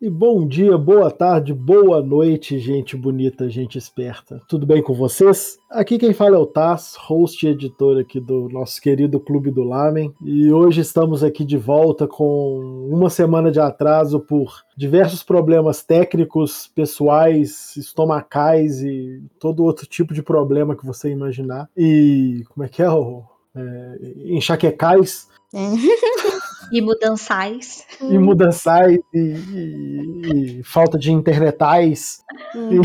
E bom dia, boa tarde, boa noite, gente bonita, gente esperta. Tudo bem com vocês? Aqui quem fala é o Taz, host e editor aqui do nosso querido Clube do Lamen. E hoje estamos aqui de volta com uma semana de atraso por diversos problemas técnicos, pessoais, estomacais e todo outro tipo de problema que você imaginar. E como é que é? O, é enxaquecais. E mudançais. E mudançais, e, e, e falta de internetais. Hum.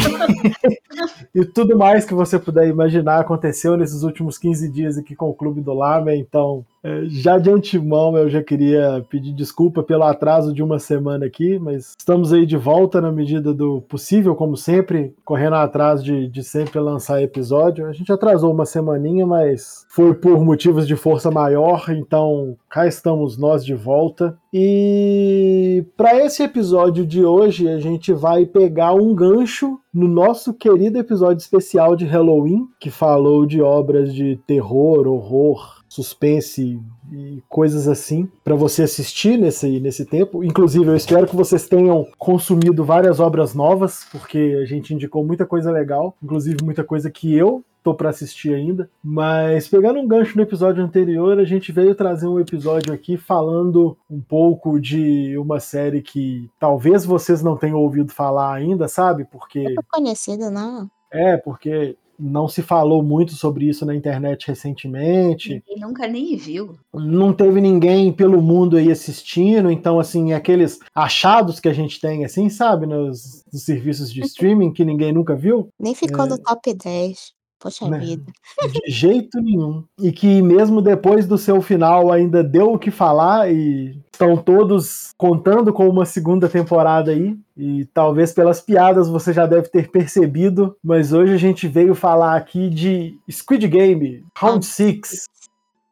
E, e, tudo mais que você puder imaginar aconteceu nesses últimos 15 dias aqui com o Clube do Lama. Então, já de antemão, eu já queria pedir desculpa pelo atraso de uma semana aqui, mas estamos aí de volta na medida do possível, como sempre, correndo atrás de, de sempre lançar episódio. A gente atrasou uma semaninha, mas foi por motivos de força maior, então cá estamos nós de volta. E para esse episódio de hoje, a gente vai pegar um gancho no nosso querido episódio especial de Halloween, que falou de obras de terror, horror, suspense e coisas assim para você assistir nesse, nesse tempo. Inclusive, eu espero que vocês tenham consumido várias obras novas, porque a gente indicou muita coisa legal, inclusive muita coisa que eu tô para assistir ainda. Mas pegando um gancho no episódio anterior, a gente veio trazer um episódio aqui falando um pouco de uma série que talvez vocês não tenham ouvido falar ainda, sabe? Porque. É conhecida, não? É, porque não se falou muito sobre isso na internet recentemente. Ninguém nunca nem viu. Não teve ninguém pelo mundo aí assistindo, então, assim, aqueles achados que a gente tem, assim, sabe, nos, nos serviços de streaming que ninguém nunca viu. Nem ficou é... no top 10. Poxa né? vida. De jeito nenhum. E que mesmo depois do seu final ainda deu o que falar e estão todos contando com uma segunda temporada aí. E talvez pelas piadas você já deve ter percebido, mas hoje a gente veio falar aqui de Squid Game, Round 6,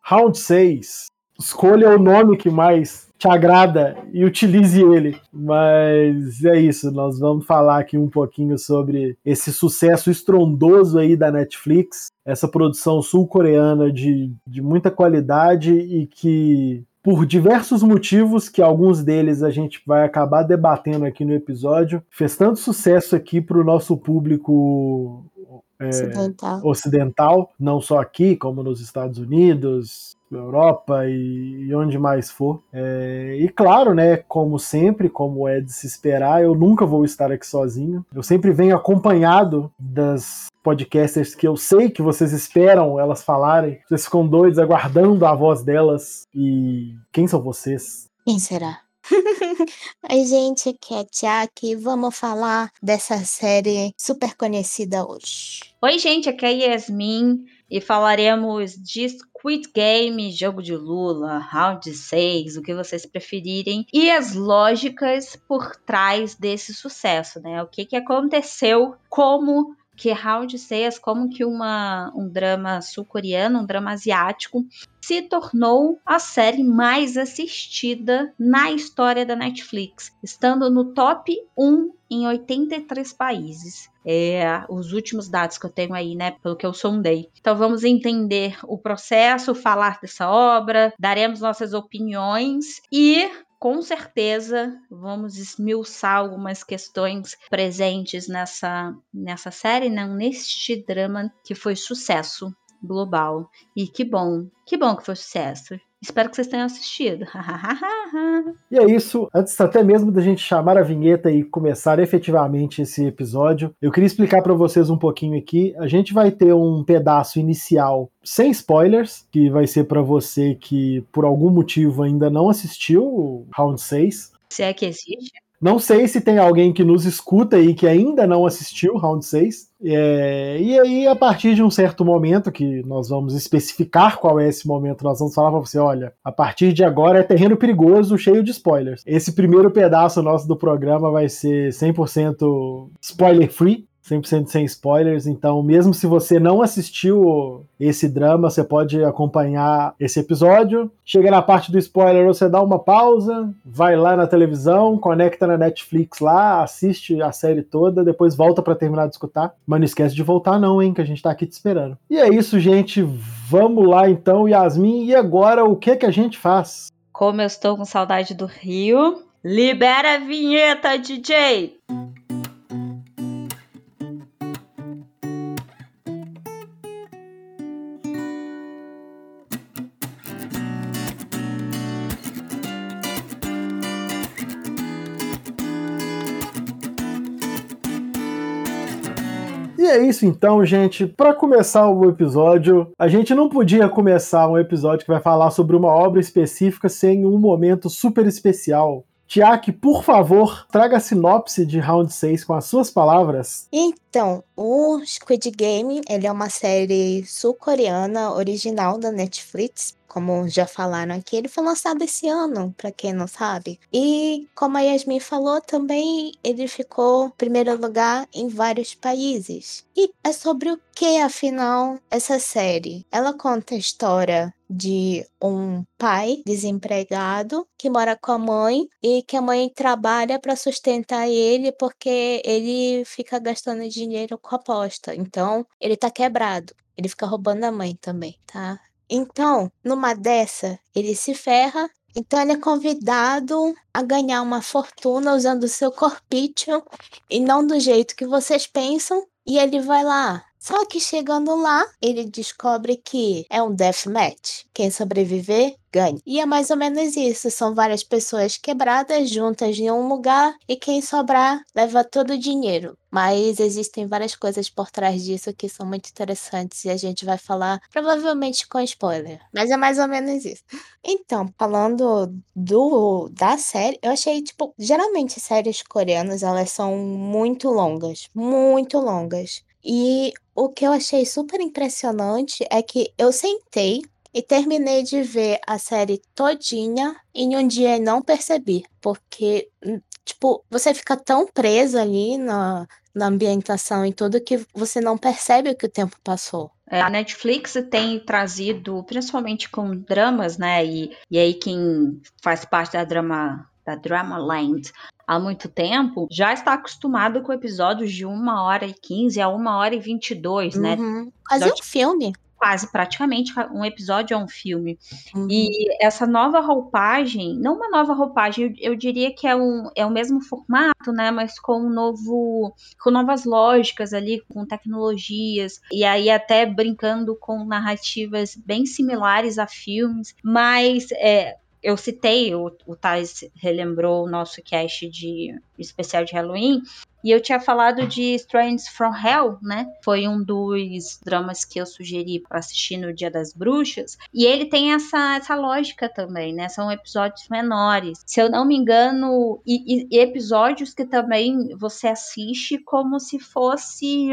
Round 6. Escolha o nome que mais te agrada e utilize ele. Mas é isso, nós vamos falar aqui um pouquinho sobre esse sucesso estrondoso aí da Netflix, essa produção sul-coreana de, de muita qualidade e que por diversos motivos, que alguns deles a gente vai acabar debatendo aqui no episódio, fez tanto sucesso aqui para o nosso público é, ocidental. ocidental, não só aqui, como nos Estados Unidos, Europa e, e onde mais for. É, e claro, né, como sempre, como é de se esperar, eu nunca vou estar aqui sozinho. Eu sempre venho acompanhado das podcasters que eu sei que vocês esperam elas falarem. Vocês ficam doidos aguardando a voz delas. E quem são vocês? Quem será? Oi, gente, aqui é a Tiaki. Vamos falar dessa série super conhecida hoje. Oi, gente, aqui é a Yasmin e falaremos de Squid Game, Jogo de Lula, Round 6, o que vocês preferirem, e as lógicas por trás desse sucesso, né? O que, que aconteceu, como que Round 6, como que uma, um drama sul-coreano, um drama asiático, se tornou a série mais assistida na história da Netflix, estando no top 1 em 83 países. É, os últimos dados que eu tenho aí, né, pelo que eu sondei. Então vamos entender o processo, falar dessa obra, daremos nossas opiniões e com certeza vamos esmiuçar algumas questões presentes nessa, nessa série, não neste drama que foi sucesso global. E que bom, que bom que foi sucesso. Espero que vocês tenham assistido. e é isso. Antes até mesmo da gente chamar a vinheta e começar efetivamente esse episódio, eu queria explicar para vocês um pouquinho aqui. A gente vai ter um pedaço inicial sem spoilers, que vai ser para você que por algum motivo ainda não assistiu o Round 6. Se é que existe. Não sei se tem alguém que nos escuta aí que ainda não assistiu Round 6. É, e aí, a partir de um certo momento, que nós vamos especificar qual é esse momento, nós vamos falar para você: olha, a partir de agora é terreno perigoso, cheio de spoilers. Esse primeiro pedaço nosso do programa vai ser 100% spoiler free. 100% sem spoilers, então mesmo se você não assistiu esse drama, você pode acompanhar esse episódio. Chega na parte do spoiler, você dá uma pausa, vai lá na televisão, conecta na Netflix lá, assiste a série toda, depois volta para terminar de escutar. Mas não esquece de voltar não, hein, que a gente tá aqui te esperando. E é isso, gente. Vamos lá então, Yasmin. E agora o que que a gente faz? Como eu estou com saudade do Rio, Libera a vinheta, DJ! E isso então, gente. Para começar o episódio, a gente não podia começar um episódio que vai falar sobre uma obra específica sem um momento super especial. Tiak, por favor, traga a sinopse de Round 6 com as suas palavras. Então, o Squid Game, ele é uma série sul-coreana original da Netflix como já falaram aqui, ele foi lançado esse ano, para quem não sabe. E como a Yasmin falou, também ele ficou em primeiro lugar em vários países. E é sobre o que, afinal, essa série? Ela conta a história de um pai desempregado que mora com a mãe e que a mãe trabalha para sustentar ele porque ele fica gastando dinheiro com aposta. Então, ele tá quebrado. Ele fica roubando a mãe também, tá? Então, numa dessa, ele se ferra. Então, ele é convidado a ganhar uma fortuna usando o seu corpício e não do jeito que vocês pensam. E ele vai lá só que chegando lá, ele descobre que é um deathmatch. Quem sobreviver, ganha. E é mais ou menos isso. São várias pessoas quebradas juntas em um lugar e quem sobrar leva todo o dinheiro. Mas existem várias coisas por trás disso que são muito interessantes e a gente vai falar provavelmente com spoiler. Mas é mais ou menos isso. Então, falando do da série, eu achei tipo, geralmente séries coreanas, elas são muito longas, muito longas. E o que eu achei super impressionante é que eu sentei e terminei de ver a série todinha em um dia e não percebi, porque hum, tipo, você fica tão preso ali na, na ambientação e tudo que você não percebe que o tempo passou. É, a Netflix tem trazido, principalmente com dramas, né? E, e aí quem faz parte da drama da Drama Land há muito tempo, já está acostumado com episódios de uma hora e 15 a uma hora e 22, né? uhum. né? Quase um filme. Quase, praticamente, um episódio é um filme. Uhum. E essa nova roupagem, não uma nova roupagem, eu, eu, diria que é, um, é o mesmo formato, né? Mas com um novo. com novas lógicas ali, com tecnologias, e aí até brincando com narrativas bem similares a filmes, mas é, eu citei, o, o Thais relembrou o nosso cast de especial de Halloween, e eu tinha falado de Strange from Hell, né? Foi um dos dramas que eu sugeri para assistir no Dia das Bruxas. E ele tem essa, essa lógica também, né? São episódios menores. Se eu não me engano, e, e episódios que também você assiste como se fosse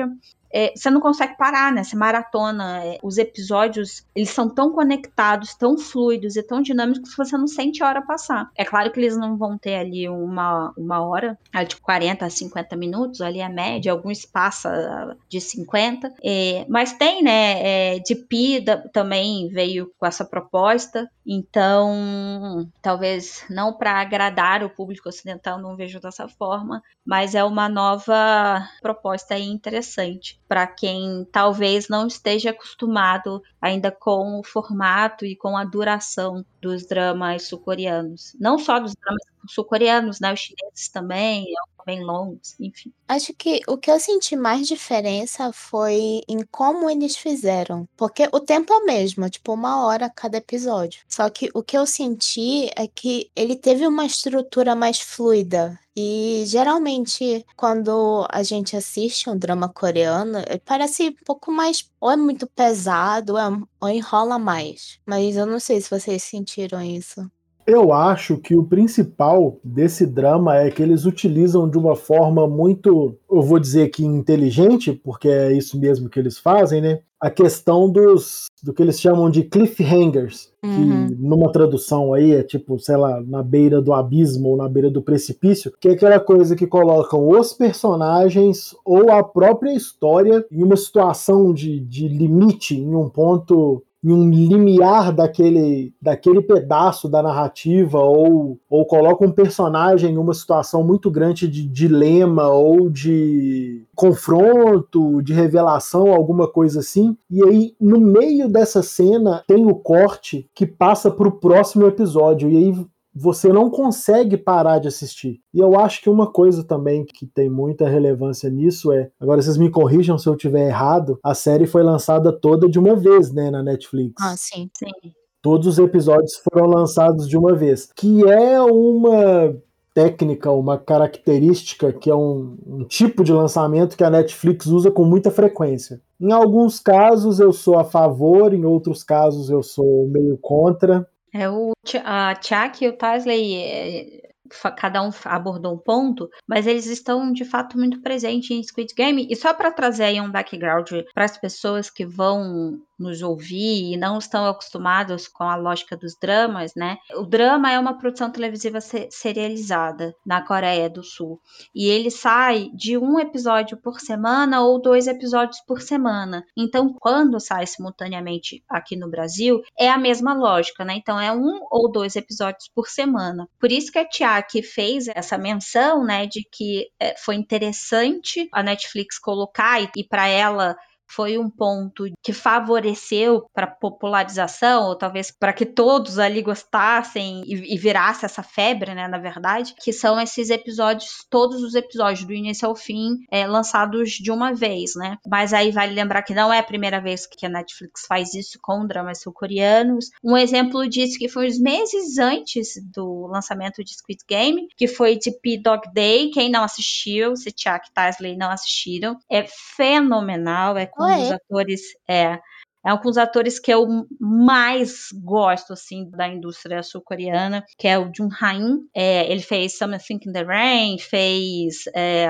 é, você não consegue parar, né? Maratona. É, os episódios, eles são tão conectados, tão fluidos e tão dinâmicos que você não sente a hora passar. É claro que eles não vão ter ali uma, uma hora, de 40 a 50 minutos, ali a média, alguns passa de 50. É, mas tem, né? É, DP também veio com essa proposta. Então, talvez não para agradar o público ocidental, não vejo dessa forma, mas é uma nova proposta interessante para quem talvez não esteja acostumado ainda com o formato e com a duração dos dramas sul-coreanos. Não só dos dramas sul-coreanos, né? Os chineses também, bem longos, enfim. Acho que o que eu senti mais diferença foi em como eles fizeram. Porque o tempo é o mesmo, tipo uma hora cada episódio. Só que o que eu senti é que ele teve uma estrutura mais fluida. E geralmente, quando a gente assiste um drama coreano, parece um pouco mais. Ou é muito pesado, ou, é, ou enrola mais. Mas eu não sei se vocês sentiram isso. Eu acho que o principal desse drama é que eles utilizam de uma forma muito, eu vou dizer que inteligente, porque é isso mesmo que eles fazem, né? A questão dos do que eles chamam de cliffhangers, uhum. que numa tradução aí é tipo, sei lá, na beira do abismo ou na beira do precipício, que é aquela coisa que colocam os personagens ou a própria história em uma situação de, de limite, em um ponto em um limiar daquele, daquele pedaço da narrativa ou, ou coloca um personagem em uma situação muito grande de dilema ou de confronto, de revelação, alguma coisa assim. E aí, no meio dessa cena, tem o corte que passa para o próximo episódio. E aí você não consegue parar de assistir. E eu acho que uma coisa também que tem muita relevância nisso é, agora vocês me corrijam se eu tiver errado, a série foi lançada toda de uma vez, né, na Netflix. Ah, sim. Sim. Todos os episódios foram lançados de uma vez, que é uma técnica, uma característica que é um, um, tipo de lançamento que a Netflix usa com muita frequência. Em alguns casos eu sou a favor, em outros casos eu sou meio contra. É o a Chuck e o Tasley é, cada um abordou um ponto, mas eles estão de fato muito presentes em Squid Game. E só para trazer aí um background para as pessoas que vão nos ouvir e não estão acostumados com a lógica dos dramas, né? O drama é uma produção televisiva serializada na Coreia do Sul e ele sai de um episódio por semana ou dois episódios por semana. Então, quando sai simultaneamente aqui no Brasil, é a mesma lógica, né? Então, é um ou dois episódios por semana. Por isso que Tiaki fez essa menção, né, de que é, foi interessante a Netflix colocar e, e para ela foi um ponto que favoreceu para popularização, ou talvez para que todos ali gostassem e, e, virasse essa febre, né, na verdade, que são esses episódios, todos os episódios do início ao fim, é, lançados de uma vez, né? Mas aí vale lembrar que não é a primeira vez que a Netflix faz isso com dramas sul-coreanos. Um exemplo disso que foi uns meses antes do lançamento de Squid Game, que foi de P-Dog Day. Quem não assistiu, se Chuck e Tasley não assistiram, é fenomenal, é com ah, é? atores. É, é um dos atores que eu mais gosto, assim, da indústria sul-coreana, que é o Jung Ha-in. É, ele fez Something in the Rain, fez é,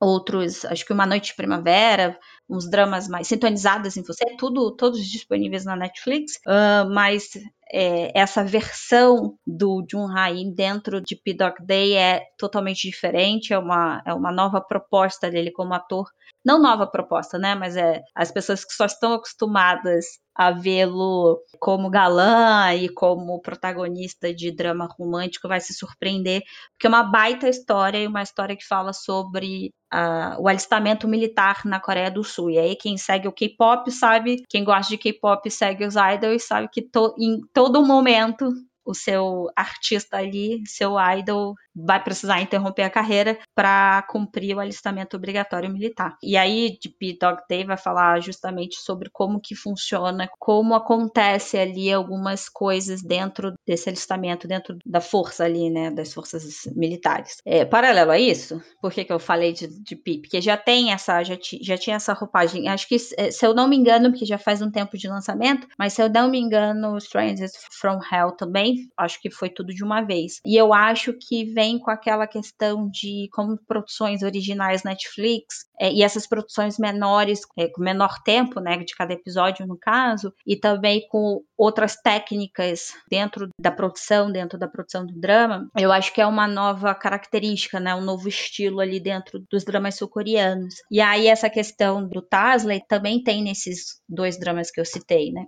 outros, acho que Uma Noite de Primavera, uns dramas mais sintonizados em você, tudo, todos disponíveis na Netflix, uh, mas é, essa versão do Jun Ha-in dentro de P-Dog Day é totalmente diferente, é uma, é uma nova proposta dele como ator não nova proposta, né? Mas é as pessoas que só estão acostumadas a vê-lo como galã e como protagonista de drama romântico vai se surpreender, porque é uma baita história e uma história que fala sobre uh, o alistamento militar na Coreia do Sul. E aí quem segue o K-pop sabe, quem gosta de K-pop segue os idols sabe que to, em todo momento o seu artista ali, seu idol, vai precisar interromper a carreira para cumprir o alistamento obrigatório militar. E aí, de Dog Day vai falar justamente sobre como que funciona, como acontece ali algumas coisas dentro desse alistamento, dentro da força ali, né, das forças militares. É, paralelo a isso, por que, que eu falei de, de Pi? Porque já tem essa, já, já tinha essa roupagem, acho que, se eu não me engano, porque já faz um tempo de lançamento, mas se eu não me engano, Strangers from Hell também, acho que foi tudo de uma vez. E eu acho que vem com aquela questão de como produções originais Netflix é, e essas produções menores, é, com menor tempo, né, de cada episódio no caso, e também com outras técnicas dentro da produção, dentro da produção do drama, eu acho que é uma nova característica, né, um novo estilo ali dentro dos dramas sul-coreanos. E aí essa questão do Tasley também tem nesses dois dramas que eu citei, né?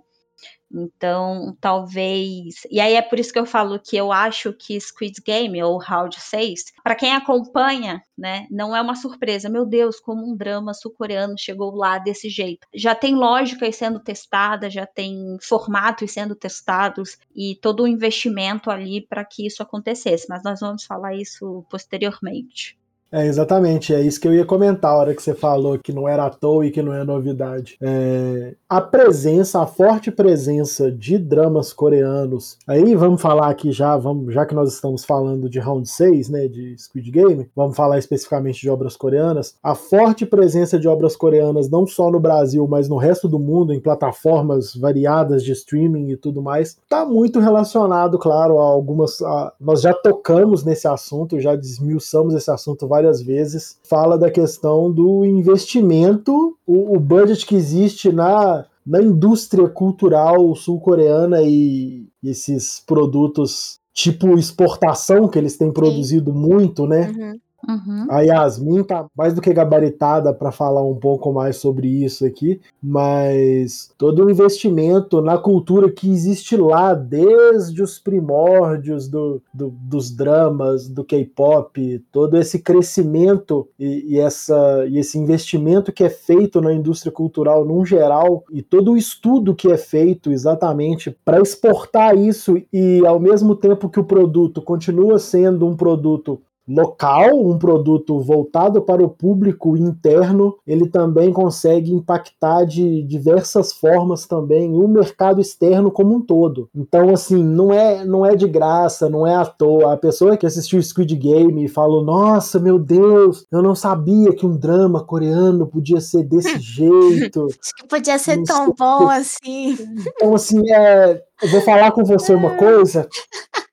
Então, talvez. E aí é por isso que eu falo que eu acho que Squid Game ou Round 6, para quem acompanha, né, não é uma surpresa. Meu Deus, como um drama sul-coreano chegou lá desse jeito. Já tem lógicas sendo testadas, já tem formatos sendo testados e todo o investimento ali para que isso acontecesse. Mas nós vamos falar isso posteriormente. É, exatamente, é isso que eu ia comentar a hora que você falou que não era à toa e que não é novidade. É, a presença, a forte presença de dramas coreanos. Aí vamos falar aqui já, vamos, já que nós estamos falando de Round 6, né, de Squid Game, vamos falar especificamente de obras coreanas. A forte presença de obras coreanas não só no Brasil, mas no resto do mundo, em plataformas variadas de streaming e tudo mais, está muito relacionado, claro, a algumas. A, nós já tocamos nesse assunto, já desmiuçamos esse assunto várias várias vezes, fala da questão do investimento, o, o budget que existe na, na indústria cultural sul-coreana e esses produtos tipo exportação que eles têm produzido Sim. muito, né? Uhum. Uhum. A Yasmin tá mais do que gabaritada para falar um pouco mais sobre isso aqui, mas todo o investimento na cultura que existe lá, desde os primórdios do, do, dos dramas, do K-pop, todo esse crescimento e, e, essa, e esse investimento que é feito na indústria cultural num geral, e todo o estudo que é feito exatamente para exportar isso e ao mesmo tempo que o produto continua sendo um produto local, um produto voltado para o público interno, ele também consegue impactar de diversas formas também o mercado externo como um todo. Então, assim, não é, não é de graça, não é à toa. A pessoa que assistiu Squid Game e falou: Nossa, meu Deus, eu não sabia que um drama coreano podia ser desse jeito. Podia ser não tão sei. bom assim. Então, assim, é, eu vou falar com você uma coisa.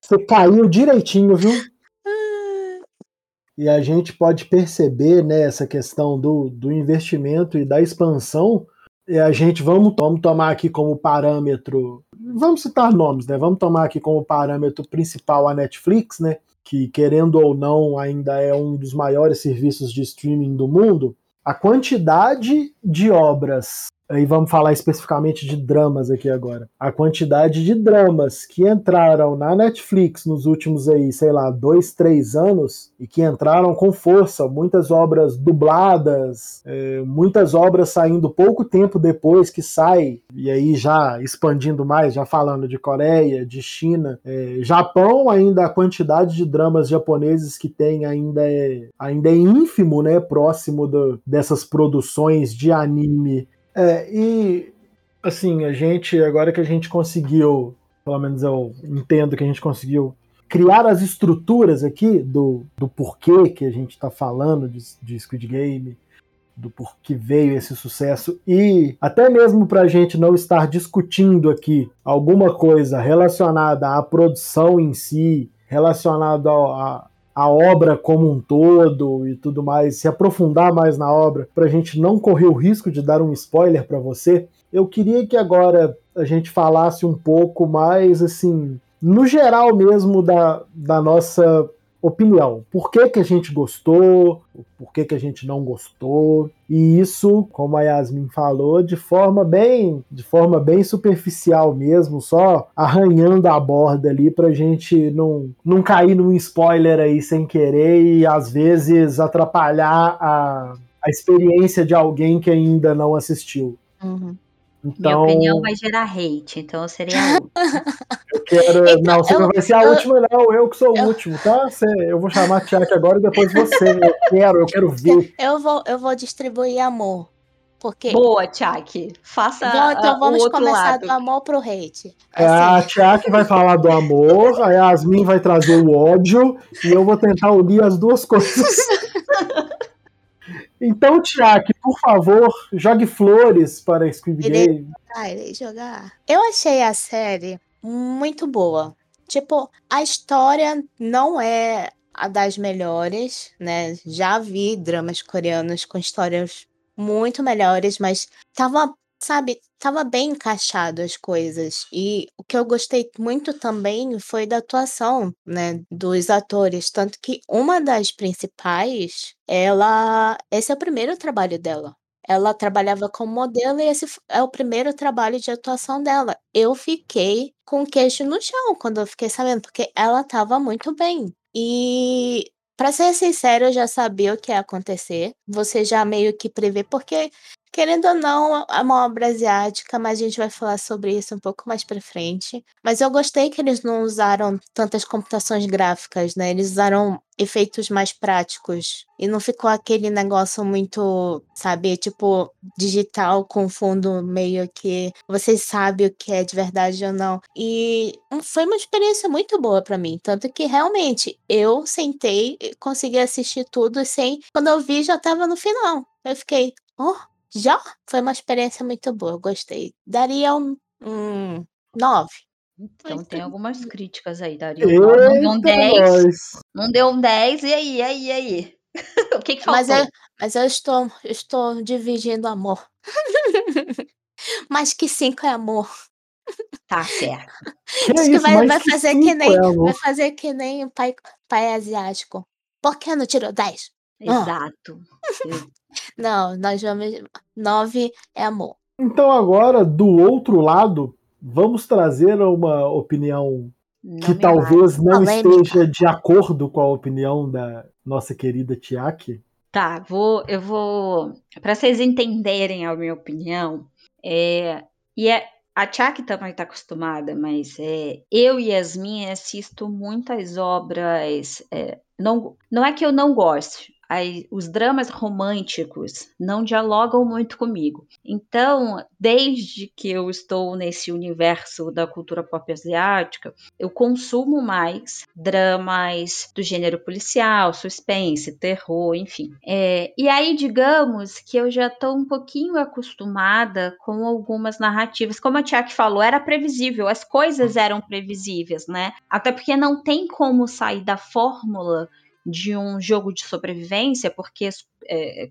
Você caiu direitinho, viu? E a gente pode perceber né, essa questão do, do investimento e da expansão. E a gente vamos, vamos tomar aqui como parâmetro. Vamos citar nomes, né? Vamos tomar aqui como parâmetro principal a Netflix, né? Que, querendo ou não, ainda é um dos maiores serviços de streaming do mundo. A quantidade de obras Aí vamos falar especificamente de dramas aqui agora. A quantidade de dramas que entraram na Netflix nos últimos aí, sei lá, dois, três anos e que entraram com força, muitas obras dubladas, é, muitas obras saindo pouco tempo depois que sai, e aí já expandindo mais, já falando de Coreia, de China, é, Japão ainda a quantidade de dramas japoneses que tem ainda é, ainda é ínfimo, né, próximo do, dessas produções de anime é, e assim, a gente, agora que a gente conseguiu, pelo menos eu entendo que a gente conseguiu criar as estruturas aqui do, do porquê que a gente está falando de, de Squid Game, do porquê veio esse sucesso e até mesmo para a gente não estar discutindo aqui alguma coisa relacionada à produção em si, relacionada a, a obra como um todo e tudo mais, se aprofundar mais na obra, para a gente não correr o risco de dar um spoiler para você, eu queria que agora a gente falasse um pouco mais, assim, no geral mesmo da, da nossa opinião. Por que, que a gente gostou, por que, que a gente não gostou. E isso, como a Yasmin falou, de forma bem, de forma bem superficial mesmo, só arranhando a borda ali pra gente não, não cair num spoiler aí sem querer e às vezes atrapalhar a, a experiência de alguém que ainda não assistiu. Uhum. Então, Minha opinião vai gerar hate, então eu seria a Eu quero. Então, não, você eu, não vai ser a eu, última, não. Eu que sou o último, tá? Você, eu vou chamar a Tiago agora e depois você. Eu quero, eu quero ver. Eu vou, eu vou distribuir amor. Porque... Boa, Tiago. Faça então, então vamos o começar lado. do amor pro hate. É, a assim. Tiago vai falar do amor, a Yasmin vai trazer o ódio e eu vou tentar unir as duas coisas. Então, Tiago, por favor, jogue flores para Squid Game. Ah, irei jogar. Eu achei a série muito boa. Tipo, a história não é a das melhores, né? Já vi dramas coreanos com histórias muito melhores, mas tava sabe, tava bem encaixado as coisas. E o que eu gostei muito também foi da atuação, né, dos atores, tanto que uma das principais, ela, esse é o primeiro trabalho dela. Ela trabalhava como modelo e esse é o primeiro trabalho de atuação dela. Eu fiquei com o queixo no chão quando eu fiquei sabendo, porque ela estava muito bem. E para ser sincero, eu já sabia o que ia acontecer. Você já meio que prevê, porque Querendo ou não, é uma obra asiática, mas a gente vai falar sobre isso um pouco mais pra frente. Mas eu gostei que eles não usaram tantas computações gráficas, né? Eles usaram efeitos mais práticos. E não ficou aquele negócio muito, sabe, tipo, digital com fundo meio que você sabe o que é de verdade ou não. E foi uma experiência muito boa para mim. Tanto que realmente eu sentei consegui assistir tudo sem. Quando eu vi, já tava no final. Eu fiquei, oh, já foi uma experiência muito boa, eu gostei. Daria um, um 9. Então tem algumas críticas aí, daria um 9. Não deu um 10. Não deu um 10, e aí, e aí, e aí? o que, que faltou? Mas eu, mas eu estou, eu estou dividindo amor. mais que 5 é amor. Tá certo. Que Acho é que vai, vai que fazer cinco que nem é vai fazer que nem o pai, pai asiático. Por que não tirou 10? Exato. Não, nós vamos. 9 é amor. Então agora, do outro lado, vamos trazer uma opinião Não que talvez não Polêmica. esteja de acordo com a opinião da nossa querida Tiaki. Tá, vou, eu vou. Para vocês entenderem a minha opinião, é, e é, a Tchak também está acostumada, mas é, eu e Yasmin assisto muitas obras. é, não, não é que eu não goste, aí os dramas românticos não dialogam muito comigo. Então, desde que eu estou nesse universo da cultura pop asiática, eu consumo mais dramas do gênero policial, suspense, terror, enfim. É, e aí, digamos que eu já estou um pouquinho acostumada com algumas narrativas. Como a Tiak falou, era previsível, as coisas eram previsíveis, né? Até porque não tem como sair da fórmula de um jogo de sobrevivência, porque é,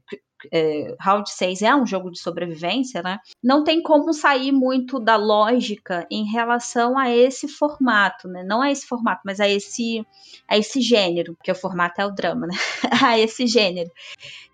é, Round 6 é um jogo de sobrevivência, né? Não tem como sair muito da lógica em relação a esse formato, né? Não a esse formato, mas a esse, a esse gênero, porque o formato é o drama, né? a esse gênero.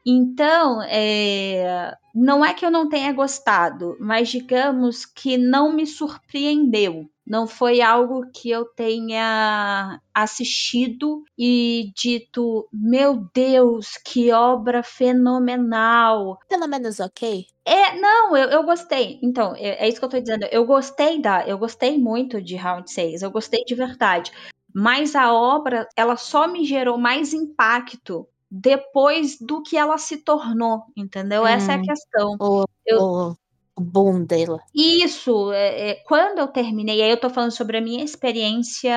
Então, é, não é que eu não tenha gostado, mas digamos que não me surpreendeu. Não foi algo que eu tenha assistido e dito, meu Deus, que obra fenomenal. Pelo menos ok. É, não, eu, eu gostei. Então, é, é isso que eu tô dizendo. Eu gostei da, eu gostei muito de Round 6. Eu gostei de verdade. Mas a obra, ela só me gerou mais impacto depois do que ela se tornou, entendeu? Essa é a Hum. questão. O, Eu- o, o boom dela. Isso, é, é, quando eu terminei, aí eu tô falando sobre a minha experiência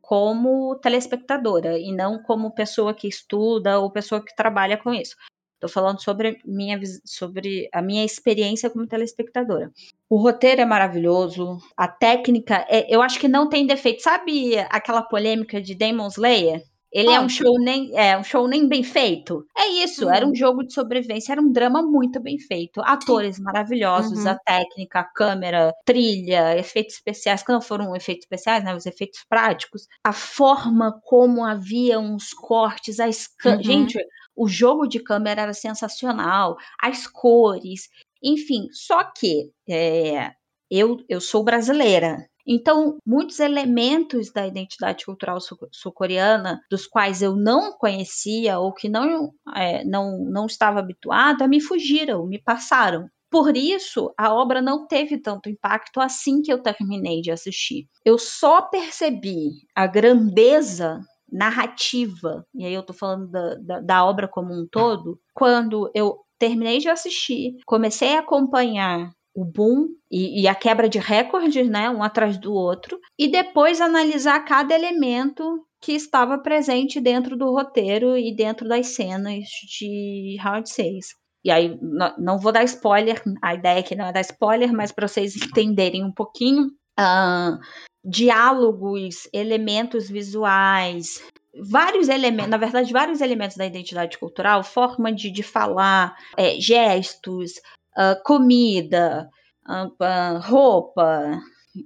como telespectadora e não como pessoa que estuda ou pessoa que trabalha com isso. Tô falando sobre, minha, sobre a minha experiência como telespectadora. O roteiro é maravilhoso, a técnica, é- eu acho que não tem defeito. Sabe aquela polêmica de Demon Slayer? Ele é um Ah. show nem é um show nem bem feito. É isso, era um jogo de sobrevivência, era um drama muito bem feito. Atores maravilhosos, Uhum. a técnica, a câmera, trilha, efeitos especiais, que não foram efeitos especiais, né, os efeitos práticos. A forma como havia uns cortes, a. Uhum. gente, o jogo de câmera era sensacional, as cores, enfim. Só que é, eu, eu sou brasileira. Então, muitos elementos da identidade cultural sul- sul-coreana, dos quais eu não conhecia ou que não, é, não, não estava habituada, me fugiram, me passaram. Por isso, a obra não teve tanto impacto assim que eu terminei de assistir. Eu só percebi a grandeza narrativa, e aí eu tô falando da, da, da obra como um todo, quando eu terminei de assistir, comecei a acompanhar o boom e, e a quebra de recordes, né, um atrás do outro, e depois analisar cada elemento que estava presente dentro do roteiro e dentro das cenas de Round 6. E aí, não vou dar spoiler, a ideia aqui não é dar spoiler, mas para vocês entenderem um pouquinho, ah, diálogos, elementos visuais, vários elementos, na verdade, vários elementos da identidade cultural, forma de, de falar, é, gestos, ah, comida, ah, roupa,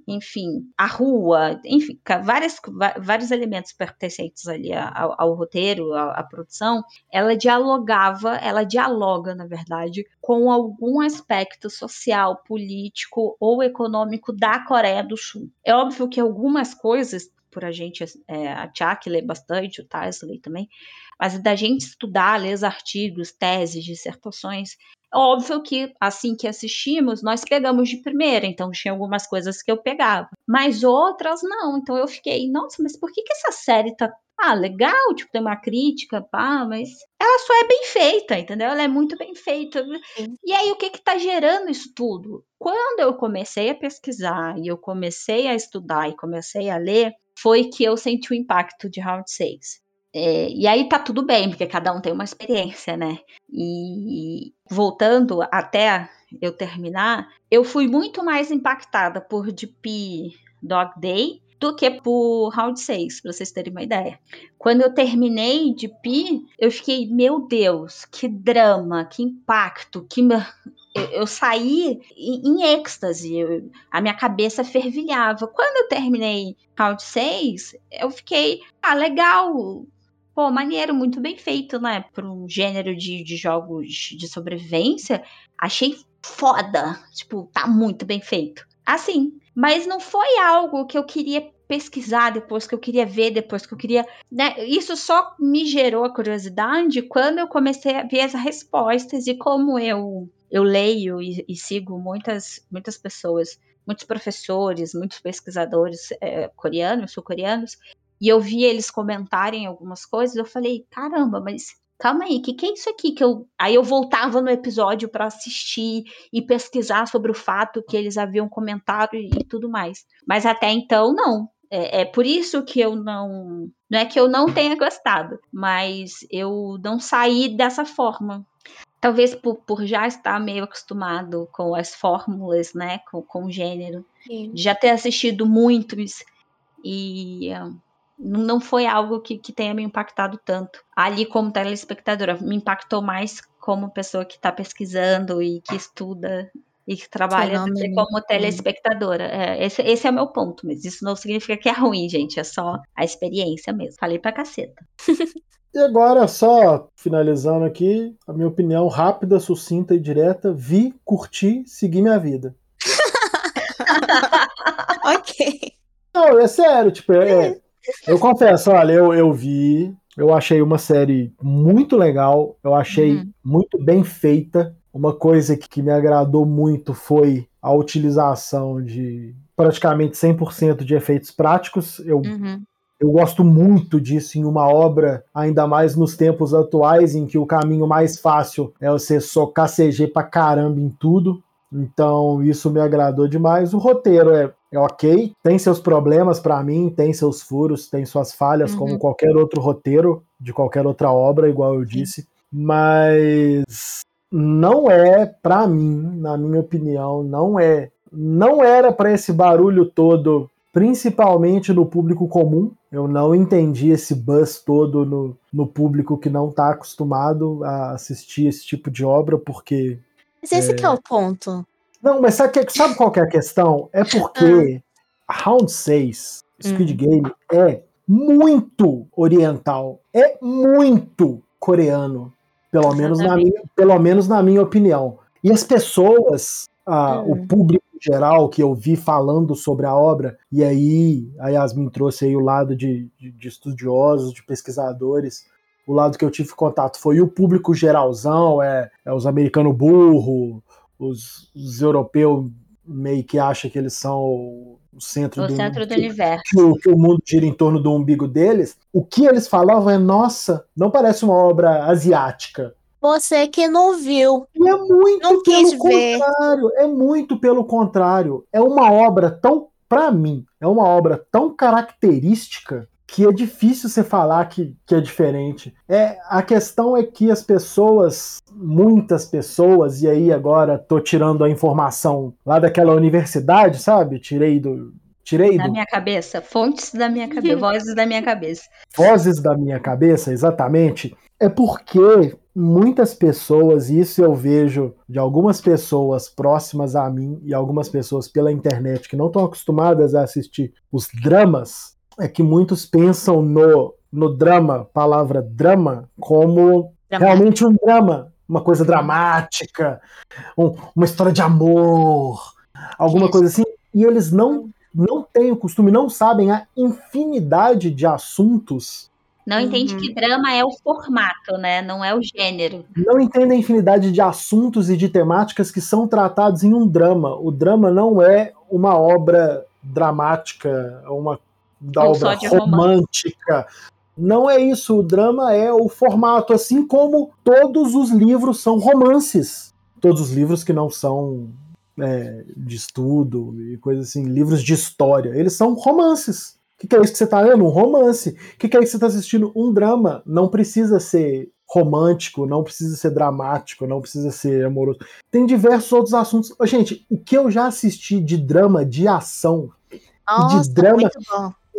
enfim, a rua, enfim, várias, vários elementos pertencentes ali ao, ao roteiro, à, à produção, ela dialogava, ela dialoga, na verdade, com algum aspecto social, político ou econômico da Coreia do Sul. É óbvio que algumas coisas, por a gente, é, a Tchak lê bastante, o Tais lê também, mas da gente estudar, ler os artigos, teses, dissertações, Óbvio que assim que assistimos, nós pegamos de primeira, então tinha algumas coisas que eu pegava, mas outras não. Então eu fiquei, nossa, mas por que, que essa série tá. Ah, legal, tipo, tem uma crítica, pá, mas ela só é bem feita, entendeu? Ela é muito bem feita. Sim. E aí, o que que tá gerando isso tudo? Quando eu comecei a pesquisar e eu comecei a estudar e comecei a ler, foi que eu senti o impacto de Round 6. É, e aí tá tudo bem, porque cada um tem uma experiência, né? E voltando até eu terminar, eu fui muito mais impactada por DP Dog Day do que por Round 6, pra vocês terem uma ideia. Quando eu terminei de Pi, eu fiquei, meu Deus, que drama, que impacto, que eu, saí em, êxtase, eu, a minha cabeça fervilhava. Quando eu terminei Round 6, eu fiquei, ah, legal, pô, maneiro, muito bem feito, né? Para um gênero de, de jogos de sobrevivência, achei foda. Tipo, tá muito bem feito. Assim, mas não foi algo que eu queria pesquisar depois, que eu queria ver depois, que eu queria. Né? Isso só me gerou a curiosidade quando eu comecei a ver as respostas e como eu, eu leio e, e sigo muitas, muitas pessoas, muitos professores, muitos pesquisadores é, coreanos, sul-coreanos, e eu vi eles comentarem algumas coisas, eu falei, caramba, mas calma aí, o que, que é isso aqui que eu. Aí eu voltava no episódio para assistir e pesquisar sobre o fato que eles haviam comentado e, e tudo mais. Mas até então, não. É, é, por isso que eu não. Não é que eu não tenha gostado, mas eu não saí dessa forma. Talvez por, por já estar meio acostumado com as fórmulas, né? Com, com o gênero. Sim. Já ter assistido muitos. E uh, não foi algo que, que tenha me impactado tanto. Ali, como telespectadora, me impactou mais como pessoa que está pesquisando e que estuda e que trabalha como uhum. telespectadora. É, esse, esse, é o meu ponto, mas isso não significa que é ruim, gente. É só a experiência mesmo. Falei pra caceta. e agora, só finalizando aqui, a minha opinião rápida, sucinta e direta: vi, curti, segui minha vida. ok. Não, é sério, tipo, é, é, eu confesso, olha, eu, eu vi, eu achei uma série muito legal, eu achei uhum. muito bem feita. Uma coisa que me agradou muito foi a utilização de praticamente 100% de efeitos práticos. Eu, uhum. eu gosto muito disso em uma obra, ainda mais nos tempos atuais, em que o caminho mais fácil é você socar CG pra caramba em tudo. Então, isso me agradou demais. O roteiro é, é ok, tem seus problemas para mim, tem seus furos, tem suas falhas, uhum. como qualquer outro roteiro de qualquer outra obra, igual eu disse. Mas não é, para mim, na minha opinião, não é. Não era para esse barulho todo, principalmente no público comum. Eu não entendi esse buzz todo no, no público que não está acostumado a assistir esse tipo de obra, porque. Mas esse é... que é o ponto. Não, mas sabe, sabe qual é a questão? É porque ah. Round 6, Squid hum. Game, é muito oriental. É muito coreano. Pelo menos, na minha, pelo menos na minha opinião. E as pessoas, ah, hum. o público geral que eu vi falando sobre a obra, e aí a Yasmin trouxe aí o lado de, de, de estudiosos, de pesquisadores, o lado que eu tive contato foi o público geralzão, é, é os americanos burro, os, os europeus meio que acham que eles são o centro, o do, centro do universo. Que o, que o, mundo gira em torno do umbigo deles. O que eles falavam é: nossa, não parece uma obra asiática. Você que não viu. E é muito não pelo contrário. Ver. É muito pelo contrário. É uma obra tão, para mim, é uma obra tão característica que é difícil você falar que, que é diferente. É, a questão é que as pessoas, muitas pessoas, e aí agora tô tirando a informação lá daquela universidade, sabe? Tirei do. Tirei da do... minha cabeça, fontes da minha cabeça, vozes da minha cabeça. Vozes da minha cabeça, exatamente. É porque muitas pessoas, e isso eu vejo de algumas pessoas próximas a mim e algumas pessoas pela internet que não estão acostumadas a assistir os dramas, é que muitos pensam no, no drama, palavra drama, como realmente um drama, uma coisa dramática, um, uma história de amor, alguma Isso. coisa assim. E eles não, não têm o costume, não sabem a infinidade de assuntos. Não entende uhum. que drama é o formato, né? Não é o gênero. Não entendem a infinidade de assuntos e de temáticas que são tratados em um drama. O drama não é uma obra dramática, uma da Ou obra romântica. Não é isso, o drama é o formato, assim como todos os livros são romances. Todos os livros que não são é, de estudo e coisas assim, livros de história, eles são romances. O que, que, é isso que você está lendo? Um romance. O que, que, é isso que você está assistindo? Um drama. Não precisa ser romântico, não precisa ser dramático, não precisa ser amoroso. Tem diversos outros assuntos. Gente, o que eu já assisti de drama de ação Nossa, de drama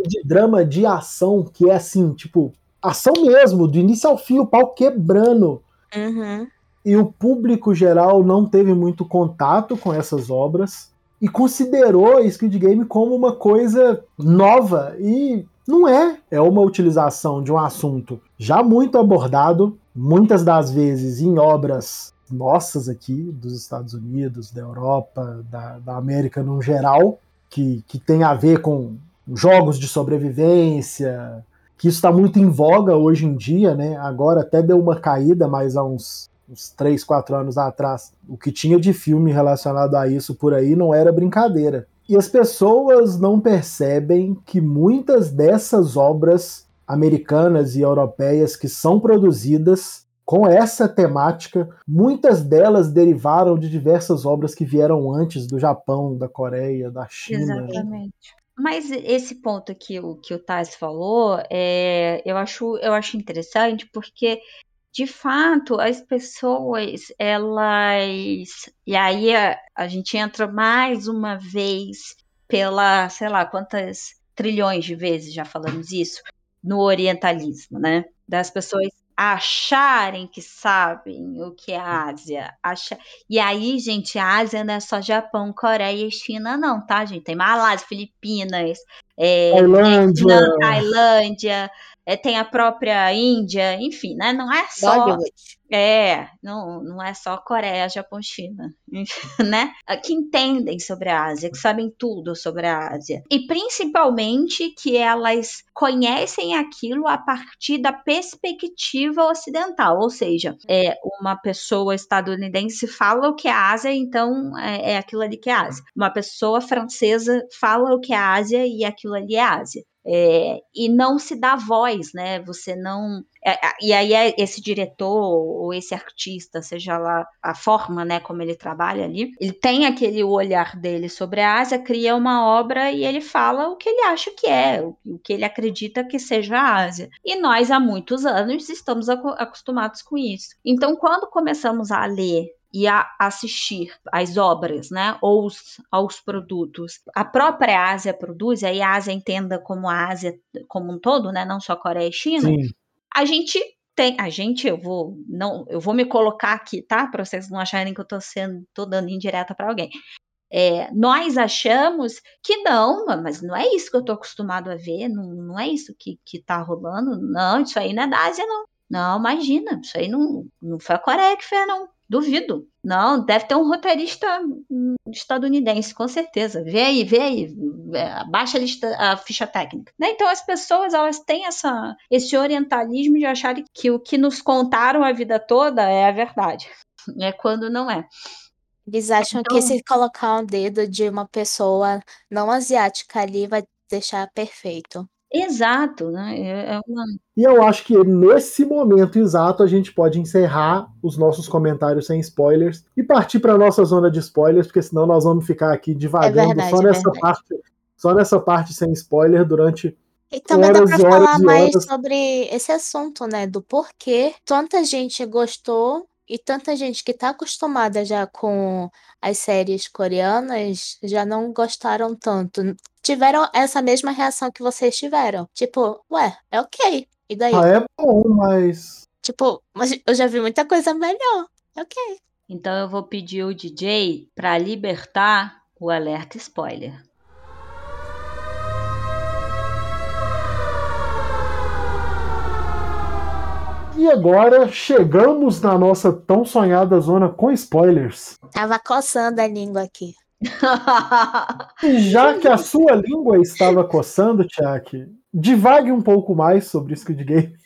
de drama de ação que é assim, tipo, ação mesmo, do início ao fim, o pau quebrando. Uhum. E o público geral não teve muito contato com essas obras e considerou Squid Game como uma coisa nova. E Não é. É uma utilização de um assunto já muito abordado, muitas das vezes em obras nossas aqui, dos Estados Unidos, da Europa, da, da América no geral, que, que tem a ver com jogos de sobrevivência, que isso está muito em voga hoje em dia, né? Agora até deu uma caída, mas há uns, uns 3, 4 anos atrás, o que tinha de filme relacionado a isso por aí não era brincadeira. E as pessoas não percebem que muitas dessas obras americanas e europeias que são produzidas com essa temática, muitas delas derivaram de diversas obras que vieram antes do Japão, da Coreia, da China. Né? Exatamente. Mas esse ponto que o que o Tais falou, é, eu acho eu acho interessante porque de fato as pessoas elas e aí a, a gente entra mais uma vez pela sei lá quantas trilhões de vezes já falamos isso no orientalismo, né? Das pessoas acharem que sabem o que é a Ásia. Acha... E aí, gente, a Ásia não é só Japão, Coreia e China, não, tá, gente? Tem Malásia, Filipinas, é, Tailândia. Vietnã, Tailândia, é, tem a própria Índia, enfim, né? Não é só. Bollywood. É, não, não é só Coreia, Japão, China, né? Que entendem sobre a Ásia, que sabem tudo sobre a Ásia. E principalmente que elas conhecem aquilo a partir da perspectiva ocidental, ou seja, é uma pessoa estadunidense fala o que é a Ásia, então é, é aquilo ali que é a Ásia. Uma pessoa francesa fala o que é a Ásia e aquilo ali é a Ásia. É, e não se dá voz, né? Você não. É, e aí é esse diretor ou esse artista, seja lá a forma, né, como ele trabalha ali, ele tem aquele olhar dele sobre a Ásia, cria uma obra e ele fala o que ele acha que é, o que ele acredita que seja a Ásia. E nós há muitos anos estamos acostumados com isso. Então, quando começamos a ler e a assistir às obras, né, ou aos produtos. A própria Ásia produz, aí a Ásia entenda como a Ásia como um todo, né, não só Coreia e China. Sim. A gente tem, a gente, eu vou não, eu vou me colocar aqui, tá, para vocês não acharem que eu tô sendo, tô dando indireta para alguém. É, nós achamos que não, mas não é isso que eu estou acostumado a ver, não, não é isso que, está rolando, não, isso aí não é da Ásia, não. Não, imagina, isso aí não, não foi a Coreia que fez, não. Duvido. Não, deve ter um roteirista hum, estadunidense, com certeza. Vê aí, vê aí, é, baixa a, lista, a ficha técnica. Né? Então as pessoas elas têm essa, esse orientalismo de achar que o que nos contaram a vida toda é a verdade. É quando não é. Eles acham então, que se colocar um dedo de uma pessoa não asiática ali vai deixar perfeito. Exato, né? É, é uma... E eu acho que nesse momento exato a gente pode encerrar os nossos comentários sem spoilers e partir para nossa zona de spoilers, porque senão nós vamos ficar aqui divagando é verdade, só nessa parte, só nessa parte sem spoiler durante e também horas, dá para falar mais sobre esse assunto, né? Do porquê tanta gente gostou e tanta gente que está acostumada já com as séries coreanas já não gostaram tanto. Tiveram essa mesma reação que vocês tiveram. Tipo, ué, é ok. E daí? Ah, é bom, mas. Tipo, mas eu já vi muita coisa melhor. É ok. Então eu vou pedir o DJ para libertar o alerta spoiler. E agora chegamos na nossa tão sonhada zona com spoilers. Tava coçando a língua aqui. Já que a sua língua estava coçando, Tchak, divague um pouco mais sobre Squid Game.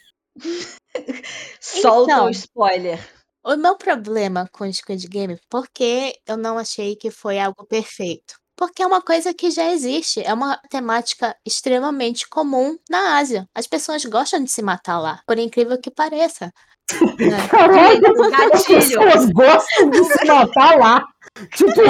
Solta então, o spoiler. O meu problema com Squid Game, porque eu não achei que foi algo perfeito. Porque é uma coisa que já existe, é uma temática extremamente comum na Ásia. As pessoas gostam de se matar lá, por incrível que pareça. Né? Caraca, as pessoas gostam de se matar lá. Tipo,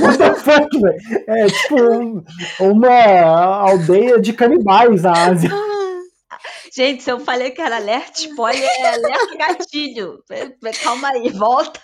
what the fuck, velho? É tipo uma aldeia de canibais a Ásia. Gente, se eu falei que era alerta spoiler, é alerta gatilho. Calma aí, volta.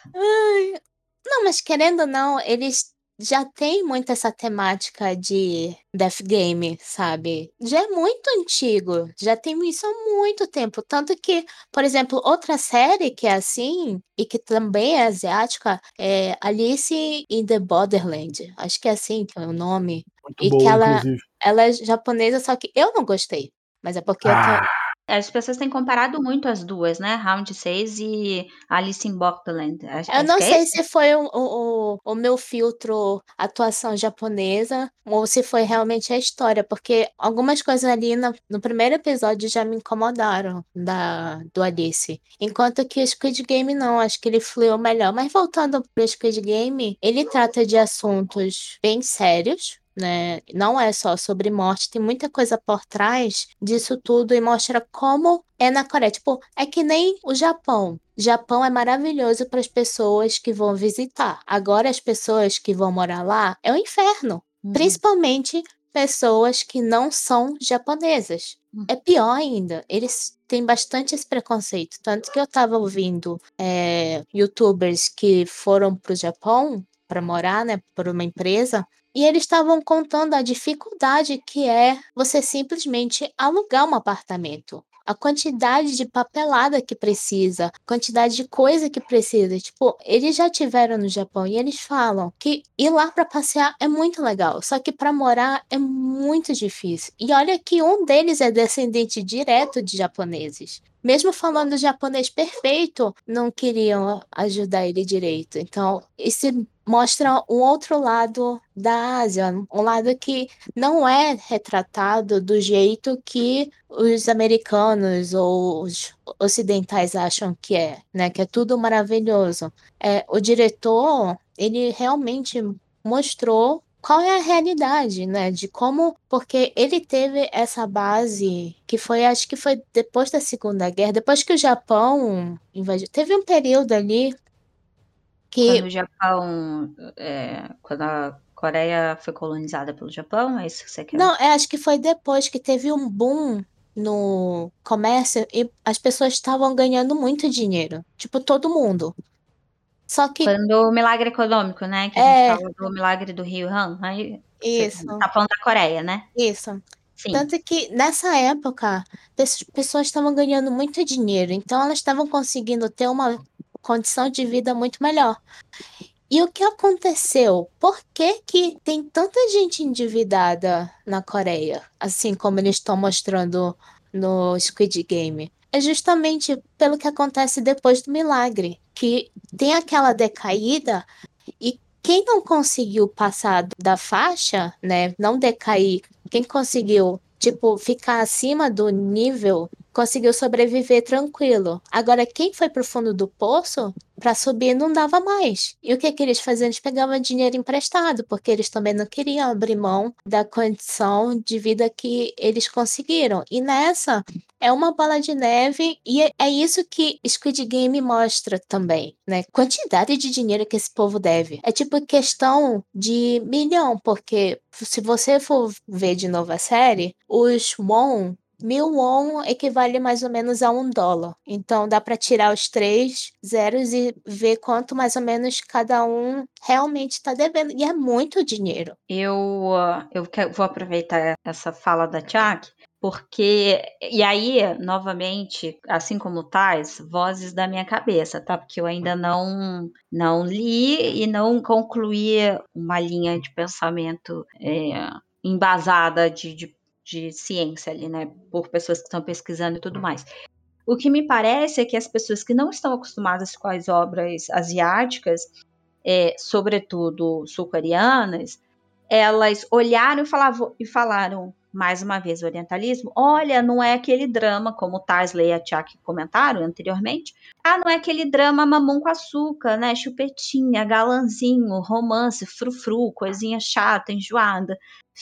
Não, mas querendo ou não, eles já tem muito essa temática de Death Game, sabe? Já é muito antigo, já tem isso há muito tempo. Tanto que, por exemplo, outra série que é assim, e que também é asiática, é Alice in the Borderland. Acho que é assim que é o nome. Muito e boa, que ela, ela é japonesa, só que eu não gostei. Mas é porque ah. eu tô, ah. As pessoas têm comparado muito as duas, né? Round 6 e Alice in Borderland. Eu não é sei se foi o, o, o meu filtro atuação japonesa ou se foi realmente a história, porque algumas coisas ali no, no primeiro episódio já me incomodaram da, do Alice. Enquanto que o Squid Game não, acho que ele fluiu melhor. Mas voltando pro Squid Game, ele trata de assuntos bem sérios, né? Não é só sobre morte, tem muita coisa por trás disso tudo e mostra como é na Coreia. Tipo, é que nem o Japão. Japão é maravilhoso para as pessoas que vão visitar. Agora, as pessoas que vão morar lá é o um inferno. Uhum. Principalmente pessoas que não são japonesas. Uhum. É pior ainda. Eles têm bastante esse preconceito. Tanto que eu estava ouvindo é, youtubers que foram para o Japão para morar, né, por uma empresa, e eles estavam contando a dificuldade que é você simplesmente alugar um apartamento. A quantidade de papelada que precisa, quantidade de coisa que precisa. Tipo, eles já tiveram no Japão e eles falam que ir lá para passear é muito legal, só que para morar é muito difícil. E olha que um deles é descendente direto de japoneses mesmo falando japonês perfeito, não queriam ajudar ele direito. Então, esse mostra um outro lado da Ásia, um lado que não é retratado do jeito que os americanos ou os ocidentais acham que é, né? Que é tudo maravilhoso. É, o diretor, ele realmente mostrou qual é a realidade, né? De como, porque ele teve essa base que foi, acho que foi depois da Segunda Guerra, depois que o Japão invadiu. Teve um período ali que. Quando o Japão. É, quando a Coreia foi colonizada pelo Japão, é isso que você quer? Não, é, acho que foi depois que teve um boom no comércio e as pessoas estavam ganhando muito dinheiro. Tipo, todo mundo. Só que. Quando o milagre econômico, né? Que é... a gente fala do milagre do Rio Han. Aí Isso. Tá falando da Coreia, né? Isso. Sim. Tanto que nessa época, pessoas estavam ganhando muito dinheiro, então elas estavam conseguindo ter uma condição de vida muito melhor. E o que aconteceu? Por que, que tem tanta gente endividada na Coreia, assim como eles estão mostrando no Squid Game? É justamente pelo que acontece depois do milagre que tem aquela decaída e quem não conseguiu passar da faixa, né, não decair, quem conseguiu, tipo, ficar acima do nível conseguiu sobreviver tranquilo. Agora, quem foi pro fundo do poço, para subir não dava mais. E o que, que eles faziam? Eles pegavam dinheiro emprestado, porque eles também não queriam abrir mão da condição de vida que eles conseguiram. E nessa, é uma bola de neve e é, isso que Squid Game mostra também, né? Quantidade de dinheiro que esse povo deve. É tipo questão de milhão, porque se você for ver de novo a série, os Won Mil won equivale mais ou menos a um dólar. Então dá para tirar os três zeros e ver quanto mais ou menos cada um realmente está devendo. E é muito dinheiro. Eu, eu vou aproveitar essa fala da Jack porque e aí novamente assim como tais vozes da minha cabeça tá porque eu ainda não não li e não concluí uma linha de pensamento é, embasada de, de de ciência ali, né? Por pessoas que estão pesquisando e tudo mais. O que me parece é que as pessoas que não estão acostumadas com as obras asiáticas, é, sobretudo sul-coreanas, elas olharam e falavam, e falaram mais uma vez o orientalismo, olha, não é aquele drama, como o Taisley e a Tchak comentaram anteriormente, ah, não é aquele drama mamão com açúcar, né, chupetinha, galanzinho, romance, frufru, coisinha chata, enjoada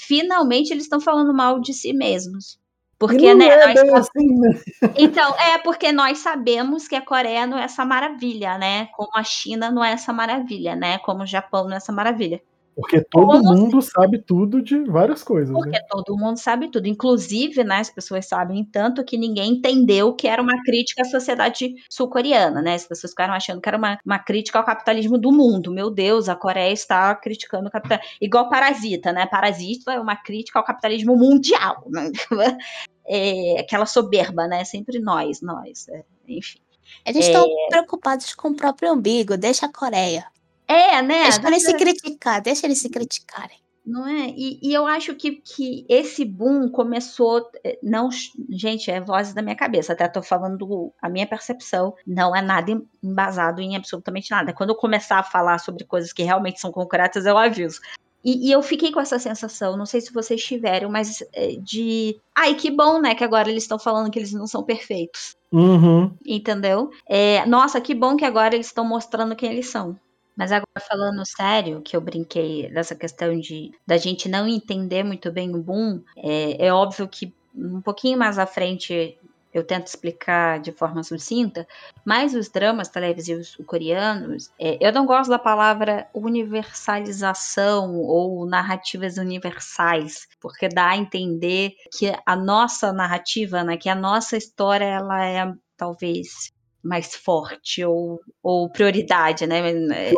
finalmente eles estão falando mal de si mesmos. Porque, né, é nós... assim, né? Então, é porque nós sabemos que a Coreia não é essa maravilha, né? Como a China não é essa maravilha, né? Como o Japão não é essa maravilha. Porque todo Como mundo se... sabe tudo de várias coisas. Porque né? todo mundo sabe tudo. Inclusive, né, as pessoas sabem tanto que ninguém entendeu que era uma crítica à sociedade sul-coreana, né? As pessoas ficaram achando que era uma, uma crítica ao capitalismo do mundo. Meu Deus, a Coreia está criticando o capitalismo. Igual Parasita, né? Parasita é uma crítica ao capitalismo mundial. Né? É, aquela soberba, né? Sempre nós, nós. É, enfim. Eles estão é... preocupados com o próprio umbigo, deixa a Coreia. É, né? Deixa eles se criticar, deixa eles se criticarem. Não é? E, e, eu acho que, que esse boom começou. Eh, não, gente, é vozes da minha cabeça. Até tô falando a minha percepção. Não é nada embasado em absolutamente nada. Quando eu começar a falar sobre coisas que realmente são concretas, eu aviso. E, e, eu fiquei com essa sensação, não sei se vocês tiveram, mas é, de. Ai, que bom, né? Que agora eles estão falando que eles não são perfeitos. Uhum. Entendeu? É, nossa, que bom que agora eles estão mostrando quem eles são. Mas agora falando sério, que eu brinquei dessa questão de da gente não entender muito bem o boom, é, é óbvio que um pouquinho mais à frente eu tento explicar de forma sucinta, mas os dramas televisivos coreanos, é, eu não gosto da palavra universalização ou narrativas universais, porque dá a entender que a nossa narrativa, né, que a nossa história, ela é talvez mais forte ou, ou prioridade, né?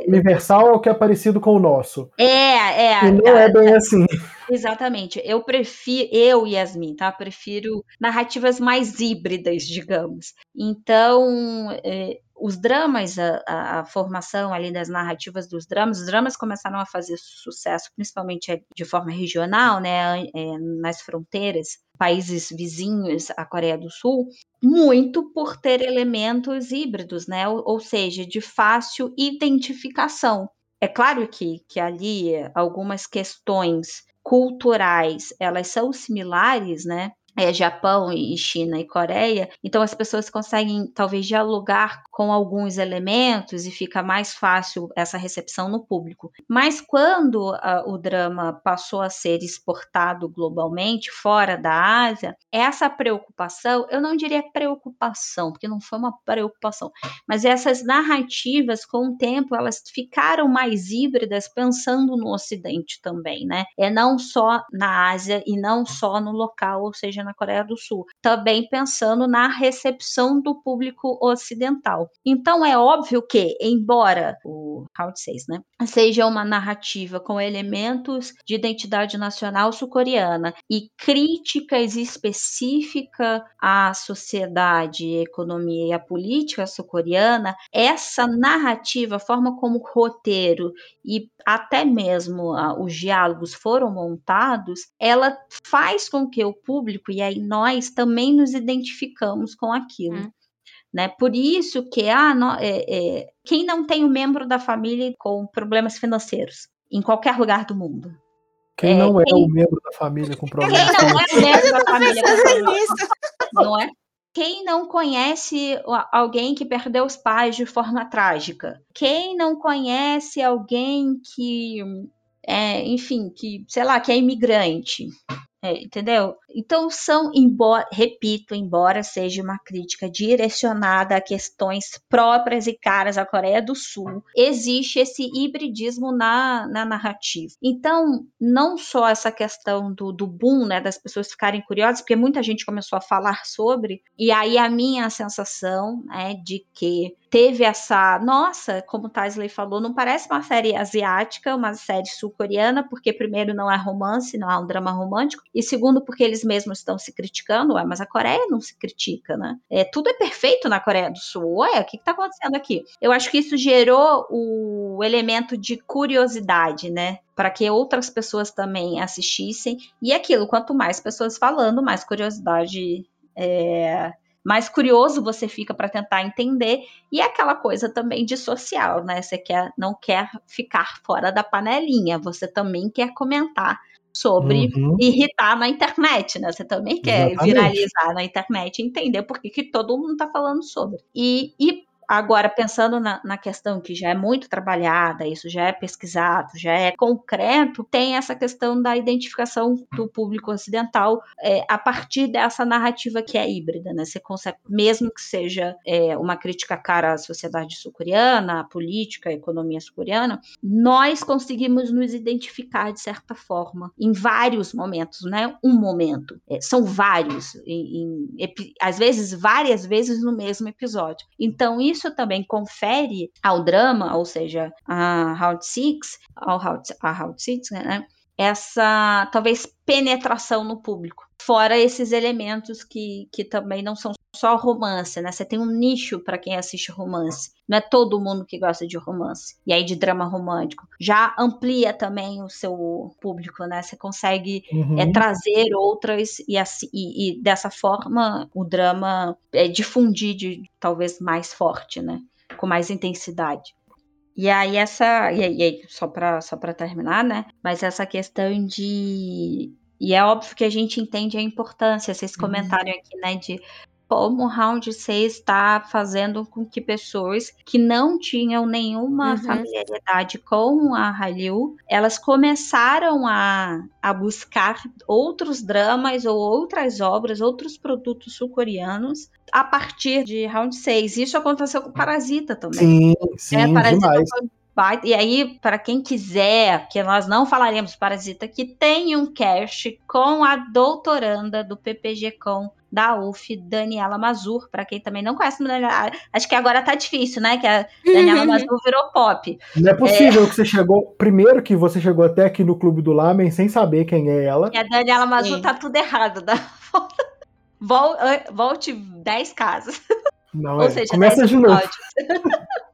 Universal é o que é parecido com o nosso. É, é. E não é bem assim. Exatamente. Eu prefiro, eu, Yasmin, tá? Prefiro narrativas mais híbridas, digamos. Então, é, os dramas, a, a, a, formação ali das narrativas dos dramas, os dramas começaram a fazer sucesso, principalmente de forma regional, né, é, nas fronteiras, países vizinhos à Coreia do Sul, muito por ter elementos híbridos, né, ou, seja, de fácil identificação. É claro que, que ali algumas questões culturais elas são similares, né? É, Japão e China e Coreia, então as pessoas conseguem talvez dialogar com alguns elementos e fica mais fácil essa recepção no público. Mas quando uh, o drama passou a ser exportado globalmente, fora da Ásia, essa preocupação, eu não diria preocupação, porque não foi uma preocupação, mas essas narrativas, com o tempo, elas ficaram mais híbridas pensando no Ocidente também, né? É não só na Ásia e não só no local, ou seja, na Coreia do Sul, também pensando na recepção do público ocidental. Então é óbvio que, embora o Round 6, né, seja uma narrativa com elementos de identidade nacional sul-coreana e críticas específicas à sociedade, economia e à política sul-coreana, essa narrativa, a forma como roteiro e até mesmo uh, os diálogos foram montados, ela faz com que o público, e aí nós também nos identificamos com aquilo. Hum. Né? Por isso que ah, no, é, é, quem não tem um membro da família com problemas financeiros em qualquer lugar do mundo. Quem é, não é quem... um membro da família com problemas financeiros? Quem não é um membro da família com problemas Não é? Quem não conhece alguém que perdeu os pais de forma trágica? Quem não conhece alguém que, é, enfim, que, sei lá, que é imigrante? É, entendeu? Então são, embora, repito, embora seja uma crítica direcionada a questões próprias e caras à Coreia do Sul, existe esse hibridismo na, na narrativa. Então, não só essa questão do, do boom, né, das pessoas ficarem curiosas, porque muita gente começou a falar sobre, e aí a minha sensação é de que teve essa, nossa, como o Taisley falou, não parece uma série asiática, uma série sul-coreana, porque primeiro não é romance, não é um drama romântico, e segundo porque eles mesmos estão se criticando, ué, mas a Coreia não se critica, né? É, tudo é perfeito na Coreia do Sul, ué, o que está acontecendo aqui? Eu acho que isso gerou o elemento de curiosidade, né? Para que outras pessoas também assistissem, e aquilo, quanto mais pessoas falando, mais curiosidade é, mais curioso você fica para tentar entender e é aquela coisa também de social, né? Você quer não quer ficar fora da panelinha, você também quer comentar sobre uhum. irritar na internet, né? Você também quer Exatamente. viralizar na internet e entender por que, que todo mundo está falando sobre. E, e Agora, pensando na, na, questão que já é muito trabalhada, isso já é pesquisado, já é concreto, tem essa questão da identificação do público ocidental é, a partir dessa narrativa que é híbrida, né? Você consegue, mesmo que seja é, uma crítica cara à sociedade sul-coreana, à política, à economia sul-coreana, nós conseguimos nos identificar de certa forma em vários momentos, né? Um momento, é, são vários, em, em, às vezes várias vezes no mesmo episódio. Então isso isso também confere ao drama, ou seja, a Round Six, ao Round, a Round Six, né? Essa talvez penetração no público. Fora esses elementos que, que também não são só romance, né? Você tem um nicho para quem assiste romance. Não é todo mundo que gosta de romance. E aí de drama romântico. Já amplia também o seu público, né? Você consegue uhum. é, trazer outras e, assim, e, e, dessa forma o drama é, difundir de, talvez mais forte, né? Com mais intensidade. E aí essa, e aí, só para só para terminar, né? Mas essa questão de e é óbvio que a gente entende a importância, vocês uhum. comentaram aqui, né, de como o Round 6 está fazendo com que pessoas que não tinham nenhuma uhum. familiaridade com a Hallyu, elas começaram a, a buscar outros dramas ou outras obras, outros produtos sul-coreanos a partir de Round 6. Isso aconteceu com Parasita também. Sim, sim, é, Parasita demais. Foi e aí, para quem quiser, que nós não falaremos Parasita, que tem um cast com a doutoranda do PPG Com da UF, Daniela Mazur, para quem também não conhece, acho que agora tá difícil, né? Que a Daniela Mazur virou pop. Não é possível é... que você chegou, primeiro que você chegou até aqui no Clube do Lamen sem saber quem é ela. E a Daniela Mazur Sim. tá tudo errado, né? Volte 10 casas. Não, Ou é. seja, Começa de novo.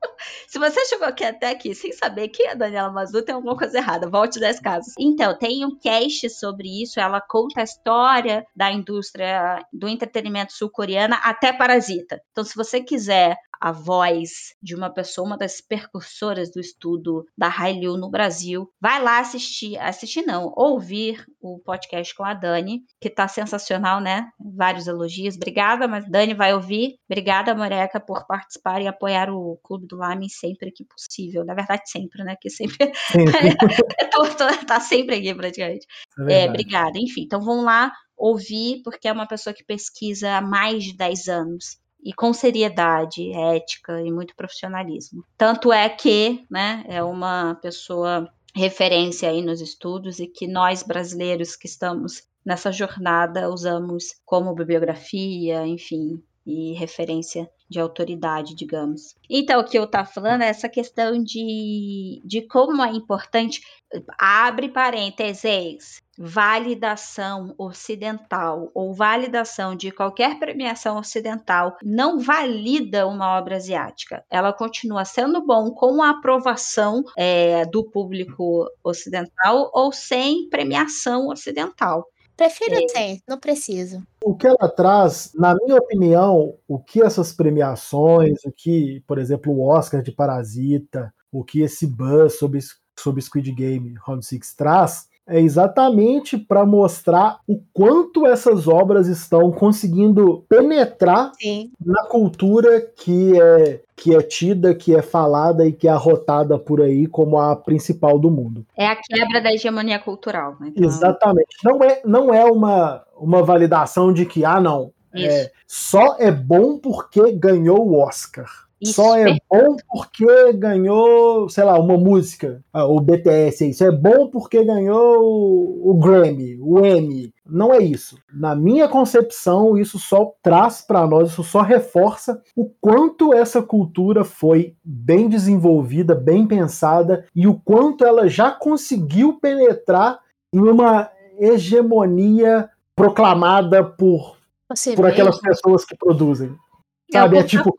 Se você chegou aqui até aqui sem saber quem é a Daniela Mazu, tem alguma coisa errada. Volte 10 casos. Então, tem um cast sobre isso. Ela conta a história da indústria do entretenimento sul-coreana até Parasita. Então, se você quiser a voz de uma pessoa, uma das percursoras do estudo da Hallyu no Brasil, vai lá assistir, assistir não, ouvir o podcast com a Dani, que tá sensacional, né? Vários elogios. Obrigada, mas Dani vai ouvir. Obrigada, Moreca, por participar e apoiar o Clube do Lame sempre que possível. Na verdade, sempre, né? Que sempre. tá sempre aqui, praticamente. É, é, obrigada. Enfim, então vamos lá ouvir, porque é uma pessoa que pesquisa há mais de 10 anos e com seriedade, ética e muito profissionalismo. Tanto é que, né, é uma pessoa referência aí nos estudos e que nós brasileiros que estamos nessa jornada usamos como bibliografia, enfim, e referência de autoridade, digamos. Então, o que eu estava falando é essa questão de, de como é importante, abre parênteses, validação ocidental ou validação de qualquer premiação ocidental não valida uma obra asiática. Ela continua sendo bom com a aprovação é, do público ocidental ou sem premiação ocidental. Prefiro é. sem, não preciso. O que ela traz, na minha opinião, o que essas premiações, o que, por exemplo, o Oscar de Parasita, o que esse buzz sobre, sobre Squid Game Round Six traz, é exatamente para mostrar o quanto essas obras estão conseguindo penetrar Sim. na cultura que é que é tida, que é falada e que é arrotada por aí como a principal do mundo. É a quebra da hegemonia cultural. Né? Então... Exatamente. Não é, não é uma, uma validação de que, ah, não, é, só é bom porque ganhou o Oscar. Isso. Só é bom porque ganhou, sei lá, uma música, ah, o BTS. Isso é bom porque ganhou o Grammy, o Emmy. Não é isso. Na minha concepção, isso só traz para nós, isso só reforça o quanto essa cultura foi bem desenvolvida, bem pensada e o quanto ela já conseguiu penetrar em uma hegemonia proclamada por, por aquelas pessoas que produzem. Sabe? É, é tipo.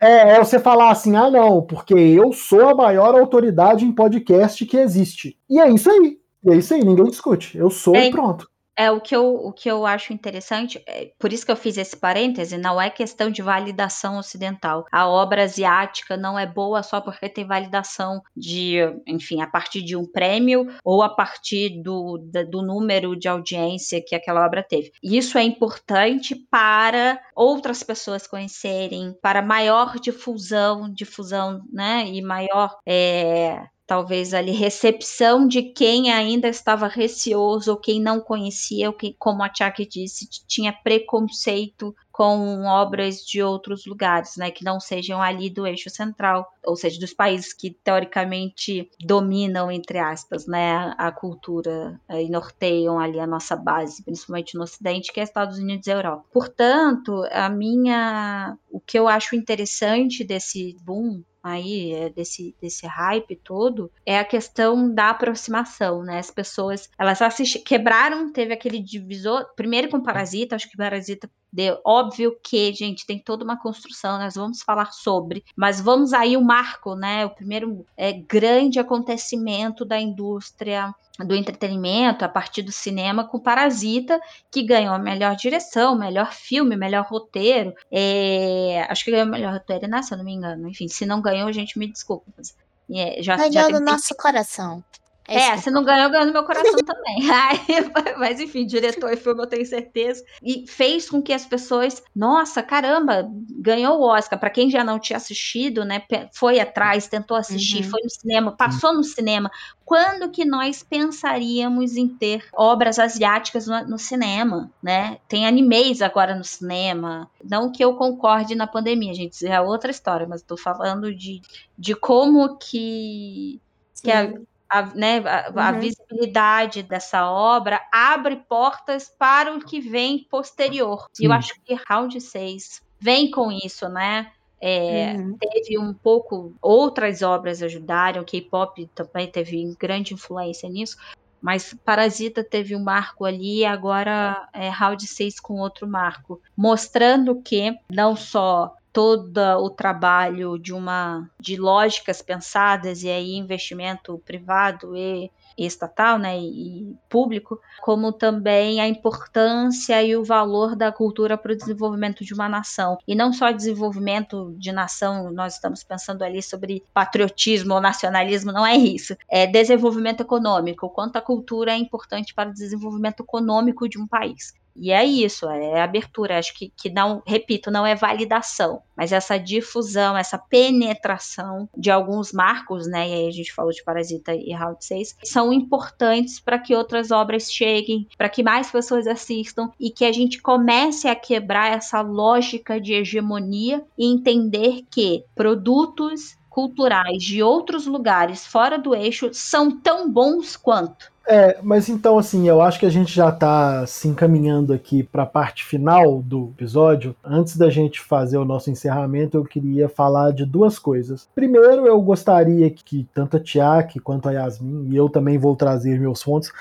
É, é você falar assim, ah, não, porque eu sou a maior autoridade em podcast que existe. E é isso aí. E é isso aí, ninguém discute. Eu sou é, e pronto. É o que eu, o que eu acho interessante, é, por isso que eu fiz esse parêntese, não é questão de validação ocidental. A obra asiática não é boa só porque tem validação de, enfim, a partir de um prêmio ou a partir do, do número de audiência que aquela obra teve. Isso é importante para outras pessoas conhecerem, para maior difusão, difusão, né, e maior é, talvez ali recepção de quem ainda estava receoso ou quem não conhecia, ou quem, como a Chuck disse, tinha preconceito com obras de outros lugares, né, que não sejam ali do eixo central, ou seja, dos países que teoricamente dominam entre aspas, né, a cultura eh, e norteiam ali a nossa base, principalmente no Ocidente, que é Estados Unidos e Europa. Portanto, a minha, o que eu acho interessante desse boom aí é, desse, desse hype todo é a questão da aproximação, né? As pessoas, elas assistiram, quebraram, teve aquele divisor, primeiro com Parasita, acho que Parasita De, óbvio que, gente, tem toda uma construção, nós vamos falar sobre, mas vamos aí o marco, né? O primeiro é, grande acontecimento da indústria do entretenimento a partir do cinema com Parasita, que ganhou a melhor direção, melhor filme, melhor roteiro. É, acho que ganhou o melhor roteiro, né? Se eu não me engano. Enfim, se não ganhou, a gente me desculpa. Mas, é, já, ganhou já no nosso coração. É, é se não ganhou, ganhou no meu coração também. mas enfim, diretor e filme eu tenho certeza. E fez com que as pessoas, nossa, caramba, ganhou o Oscar. Para quem já não tinha assistido, né, foi atrás, tentou assistir, uhum. foi no cinema, passou no cinema. Quando que nós pensaríamos em ter obras asiáticas no, no cinema, né? Tem animes agora no cinema. Não que eu concorde na pandemia, gente, é outra história, mas estou falando de, de como que que a, a, né, a, uhum. a, visibilidade dessa obra abre portas para o que vem posterior. Sim. E eu acho que Round 6 vem com isso, né? É, uhum. Teve um pouco, outras obras ajudaram, K-pop também teve grande influência nisso, mas Parasita teve um marco ali, agora é Round 6 com outro marco, mostrando que não só todo o trabalho de uma de lógicas pensadas e aí investimento privado e, estatal, né, e público, como também a importância e o valor da cultura para o desenvolvimento de uma nação. E não só desenvolvimento de nação, nós estamos pensando ali sobre patriotismo ou nacionalismo, não é isso. É desenvolvimento econômico, o quanto a cultura é importante para o desenvolvimento econômico de um país. E é isso, é abertura. Acho que, que não, repito, não é validação, mas essa difusão, essa penetração de alguns marcos, né? E aí a gente falou de Parasita e Round 6, são importantes para que outras obras cheguem, para que mais pessoas assistam e que a gente comece a quebrar essa lógica de hegemonia e entender que produtos culturais de outros lugares fora do eixo são tão bons quanto. É, mas então, assim, eu acho que a gente já está se encaminhando aqui para a parte final do episódio. Antes da gente fazer o nosso encerramento, eu queria falar de duas coisas. Primeiro, eu gostaria que tanto a Tiak quanto a Yasmin, e eu também vou trazer meus fontes,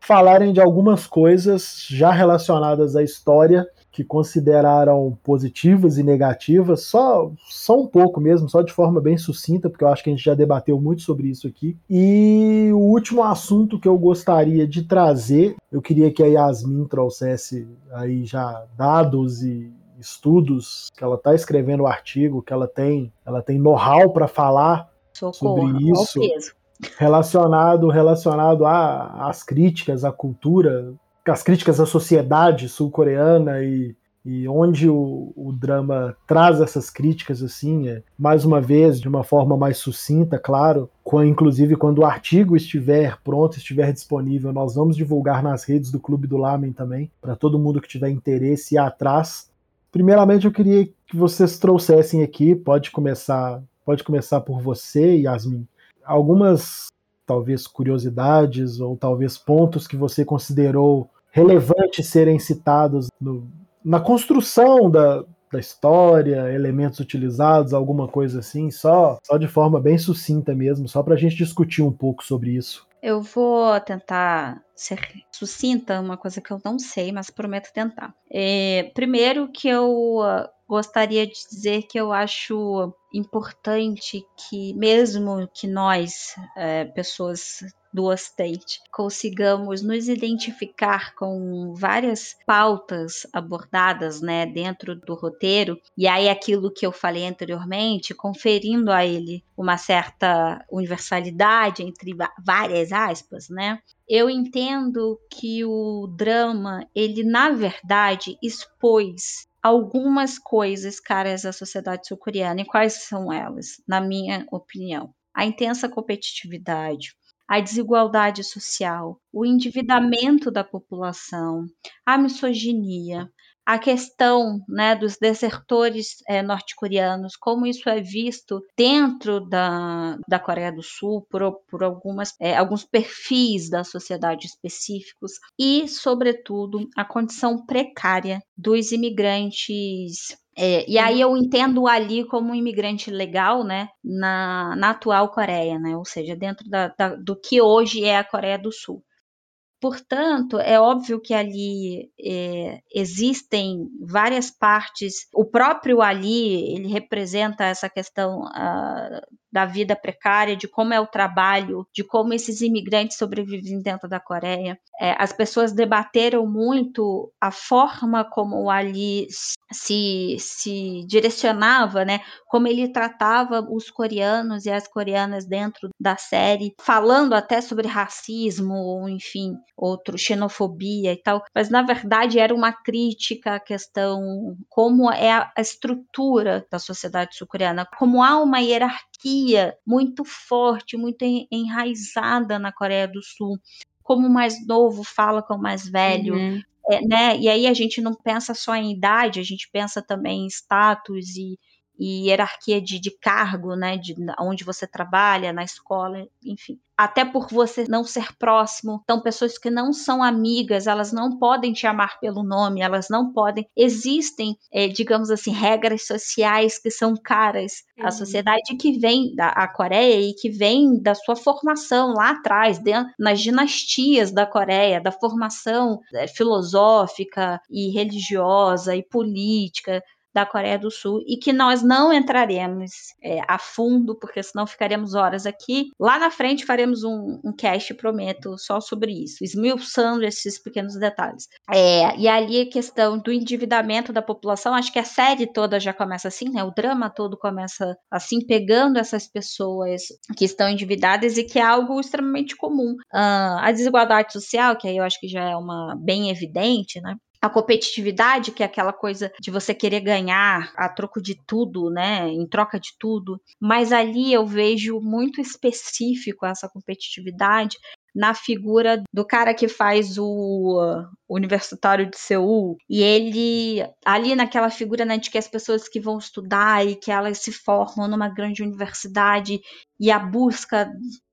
falarem de algumas coisas já relacionadas à história que consideraram positivas e negativas, só, só um pouco mesmo, só de forma bem sucinta, porque eu acho que a gente já debateu muito sobre isso aqui. E o último assunto que eu gostaria de trazer, eu queria que a Yasmin trouxesse aí já dados e estudos, que ela está escrevendo o artigo, que ela tem, ela tem know-how para falar Socorro, sobre isso. Relacionado, relacionado às críticas à cultura as críticas à sociedade sul-coreana e, e onde o, o, drama traz essas críticas assim, é, mais uma vez de uma forma mais sucinta, claro, com, inclusive quando o artigo estiver pronto, estiver disponível, nós vamos divulgar nas redes do Clube do Lamen também, para todo mundo que tiver interesse ir atrás. Primeiramente, eu queria que vocês trouxessem aqui, pode começar, pode começar por você, Yasmin, algumas talvez curiosidades ou talvez pontos que você considerou relevantes serem citados no, na construção da, da história, elementos utilizados, alguma coisa assim, só, só de forma bem sucinta mesmo, só para a gente discutir um pouco sobre isso. Eu vou tentar ser sucinta, uma coisa que eu não sei, mas prometo tentar. É, primeiro que eu uh, gostaria de dizer que eu acho importante que, mesmo que nós, é, pessoas do Ocidente, consigamos nos identificar com várias pautas abordadas né, dentro do roteiro, e aí aquilo que eu falei anteriormente, conferindo a ele uma certa universalidade, entre várias aspas, né? Eu entendo que o drama, ele na verdade expôs algumas coisas caras à sociedade sul-coreana. E quais são elas, na minha opinião? A intensa competitividade, a desigualdade social, o endividamento da população, a misoginia, a questão né, dos desertores é, norte-coreanos, como isso é visto dentro da, da Coreia do Sul por, por algumas, é, alguns perfis da sociedade específicos e, sobretudo, a condição precária dos imigrantes é, e aí eu entendo ali como um imigrante legal, né, na, na atual Coreia, né, ou seja, dentro da, da, do que hoje é a Coreia do Sul. Portanto, é óbvio que ali é, existem várias partes. O próprio Ali ele representa essa questão uh, da vida precária, de como é o trabalho, de como esses imigrantes sobrevivem dentro da Coreia. É, as pessoas debateram muito a forma como o Ali se, se direcionava, né? Como ele tratava os coreanos e as coreanas dentro da série, falando até sobre racismo, ou enfim, outro xenofobia e tal. Mas na verdade era uma crítica à questão como é a estrutura da sociedade sul-coreana, como há uma hierarquia hierarquia muito forte, muito enraizada na Coreia do Sul. Como o mais novo fala com o mais velho, uhum. é, né? E aí a gente não pensa só em idade, a gente pensa também em status e, e hierarquia de, de cargo, né, de onde você trabalha, na escola, enfim. Até por você não ser próximo. Então, pessoas que não são amigas, elas não podem te amar pelo nome, elas não podem. Existem, é, digamos assim, regras sociais que são caras uhum. à sociedade que vem da Coreia e que vem da sua formação lá atrás, dentro, nas dinastias da Coreia, da formação é, filosófica e religiosa e política da Coreia do Sul e que nós não entraremos é, a fundo, porque senão ficaremos horas aqui. Lá na frente faremos um, um cast, prometo, só sobre isso, esmiuçando esses pequenos detalhes. É, e ali a questão do endividamento da população, acho que a série toda já começa assim, né? O drama todo começa assim, pegando essas pessoas que estão endividadas e que é algo extremamente comum. Uh, a desigualdade social, que aí eu acho que já é uma bem evidente, né? A competitividade, que é aquela coisa de você querer ganhar a troco de tudo, né, em troca de tudo, mas ali eu vejo muito específico essa competitividade na figura do cara que faz o Universitário de Seul, e ele, ali naquela figura né, de que as pessoas que vão estudar e que elas se formam numa grande universidade e a busca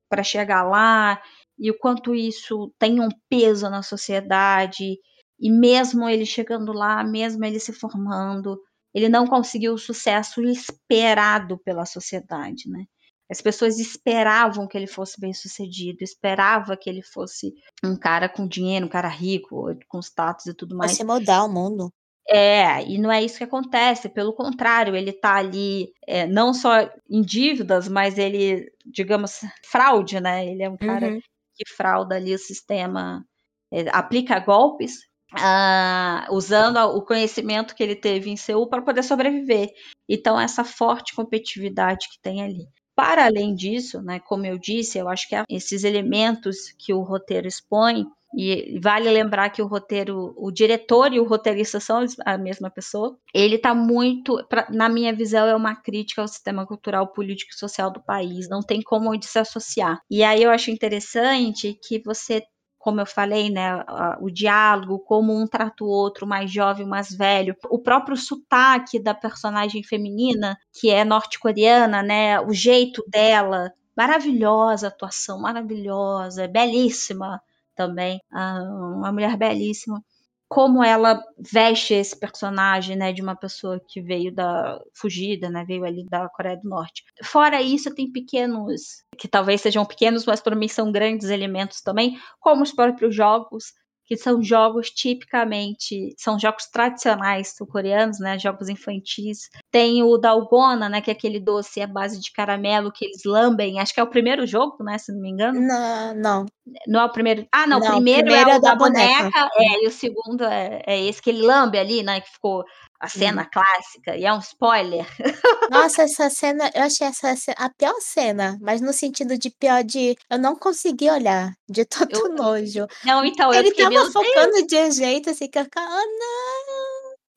para chegar lá, e o quanto isso tem um peso na sociedade, e mesmo ele chegando lá, mesmo ele se formando, ele não conseguiu o sucesso esperado pela sociedade, né? As pessoas esperavam que ele fosse bem sucedido, esperava que ele fosse um cara com dinheiro, um cara rico, com status e tudo mais. Vai se mudar o mundo. É, e não é isso que acontece, pelo contrário, ele tá ali é, não só em dívidas, mas ele, digamos, fraude, né? Ele é um cara uhum. que frauda ali o sistema, é, aplica golpes Uh, usando o conhecimento que ele teve em Seul para poder sobreviver. Então, essa forte competitividade que tem ali. Para além disso, né, como eu disse, eu acho que esses elementos que o roteiro expõe, e vale lembrar que o roteiro, o diretor e o roteirista são a mesma pessoa. Ele está muito, pra, na minha visão, é uma crítica ao sistema cultural, político e social do país. Não tem como onde se associar. E aí eu acho interessante que você como eu falei, né, o diálogo, como um trata o outro, mais jovem, mais velho, o próprio sotaque da personagem feminina, que é norte-coreana, né, o jeito dela, maravilhosa atuação, maravilhosa, belíssima também, ah, uma mulher belíssima como ela veste esse personagem, né, de uma pessoa que veio da fugida, né, veio ali da Coreia do Norte. Fora isso, tem pequenos, que talvez sejam pequenos, mas para mim são grandes elementos também, como os próprios jogos, que são jogos tipicamente, são jogos tradicionais sul-coreanos, né, jogos infantis. Tem o Dalgona, né, que é aquele doce à base de caramelo que eles lambem, acho que é o primeiro jogo, né, se não me engano. Não, não. Não é o primeiro. Ah, não, não o primeiro, primeiro é, é o da, da boneca, boneca, é, e o segundo é, é esse que ele lambe ali, né, que ficou a cena hum. clássica, e é um spoiler. Nossa, essa cena, eu achei essa a pior cena, mas no sentido de pior de eu não consegui olhar, de todo eu, nojo. Não, então Ele eu tava focando Deus. de um jeito assim que eu ficava, oh, não.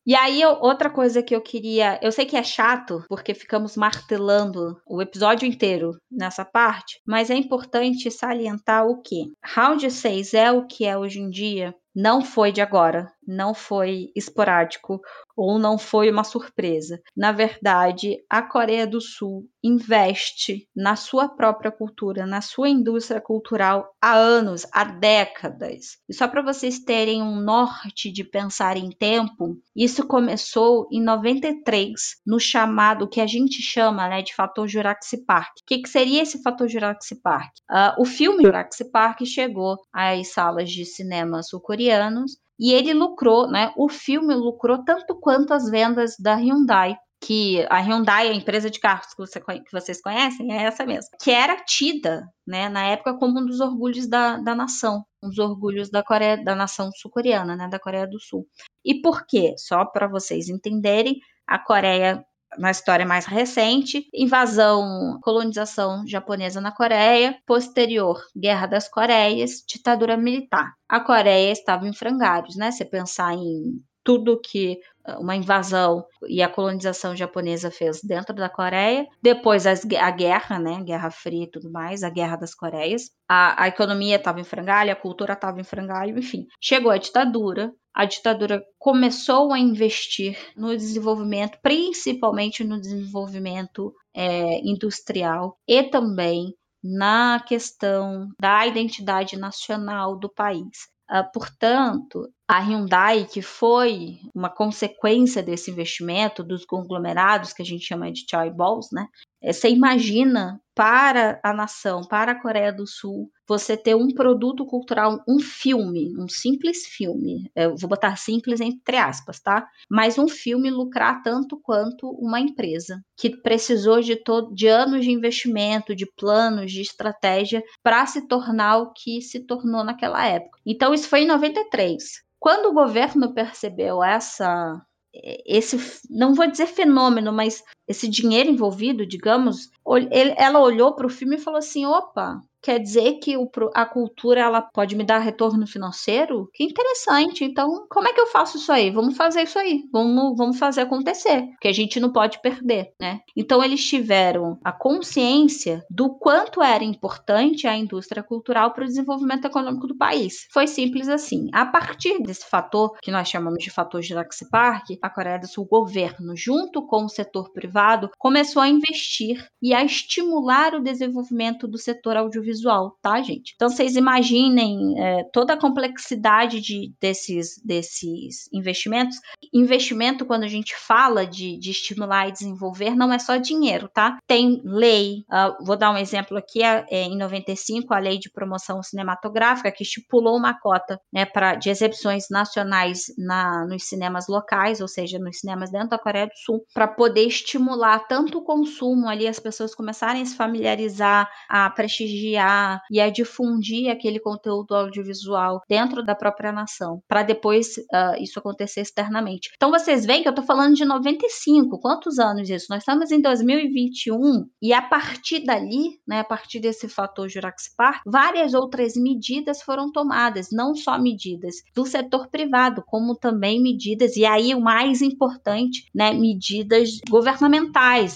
E aí, outra coisa que eu queria. Eu sei que é chato, porque ficamos martelando o episódio inteiro nessa parte, mas é importante salientar o que? Round 6 é o que é hoje em dia não foi de agora, não foi esporádico ou não foi uma surpresa. Na verdade, a Coreia do Sul investe na sua própria cultura, na sua indústria cultural há anos, há décadas. E só para vocês terem um norte de pensar em tempo, isso começou em 93, no chamado que a gente chama né, de fator Jurassic Park. O que, que seria esse fator Jurassic Park? Uh, o filme Jurassic Park chegou às salas de cinema sul-coreanos e ele lucrou, né? O filme lucrou tanto quanto as vendas da Hyundai que a Hyundai, a empresa de carros que, você, que, vocês conhecem, é essa mesmo, que era tida, né, na época como um dos orgulhos da, da nação, um dos orgulhos da Coreia, da nação sul-coreana, né, da Coreia do Sul. E por quê? Só para vocês entenderem, a Coreia na história mais recente, invasão, colonização japonesa na Coreia, posterior, Guerra das Coreias, ditadura militar. A Coreia estava em frangalhos, né? Você pensar em tudo que ah, uma invasão e a colonização japonesa fez dentro da Coreia, depois as, a guerra, né, Guerra Fria e tudo mais, a Guerra das Coreias, a, a economia estava em frangalho, a cultura estava em frangalho, enfim. Chegou a ditadura, a ditadura começou a investir no desenvolvimento, principalmente no desenvolvimento é, industrial e também na questão da identidade nacional do país. Uh, portanto, a Hyundai, que foi uma consequência desse investimento, dos conglomerados que a gente chama de chaeballs, né? É, você imagina para a nação, para a Coreia do Sul, você ter um produto cultural, um filme, um simples filme, eu vou botar simples entre aspas, tá? Mas um filme lucrar tanto quanto uma empresa que precisou de, de anos de investimento, de planos, de estratégia para se tornar o que se tornou naquela época. Então isso foi em 93. Quando o governo percebeu essa esse, não vou dizer fenômeno, mas esse dinheiro envolvido, digamos, ele, ela olhou para o filme e falou assim: opa, quer dizer que o, a cultura ela pode me dar retorno financeiro? Que interessante. Então, como é que eu faço isso aí? Vamos fazer isso aí. Vamos, vamos fazer acontecer. Porque a gente não pode perder, né? Então, eles tiveram a consciência do quanto era importante a indústria cultural para o desenvolvimento econômico do país. Foi simples assim. A partir desse fator, que nós chamamos de fator Jurassic Park, a Coreia do Sul, o governo, junto com o setor privado, começou a investir e a estimular o desenvolvimento do setor audiovisual, tá, gente? Então vocês imaginem é, toda a complexidade de, desses, desses investimentos. Investimento, quando a gente fala de, de estimular e desenvolver, não é só dinheiro, tá? Tem lei, uh, vou dar um exemplo aqui, é, é, em 95, a lei de promoção cinematográfica, que estipulou uma cota né, pra, de exibições nacionais na, nos cinemas locais, ou seja, nos cinemas dentro da Coreia do Sul, para poder estimular tanto o consumo ali, as pessoas começarem a se familiarizar, a prestigiar e a difundir aquele conteúdo audiovisual dentro da própria nação, para depois uh, isso acontecer externamente. Então vocês veem que eu estou falando de 95, quantos anos isso? Nós estamos em 2021 e a partir dali, né, a partir desse fator Jurassic Park, várias outras medidas foram tomadas, não só medidas do setor privado, como também medidas, e aí o mais importante, né, medidas governamentais,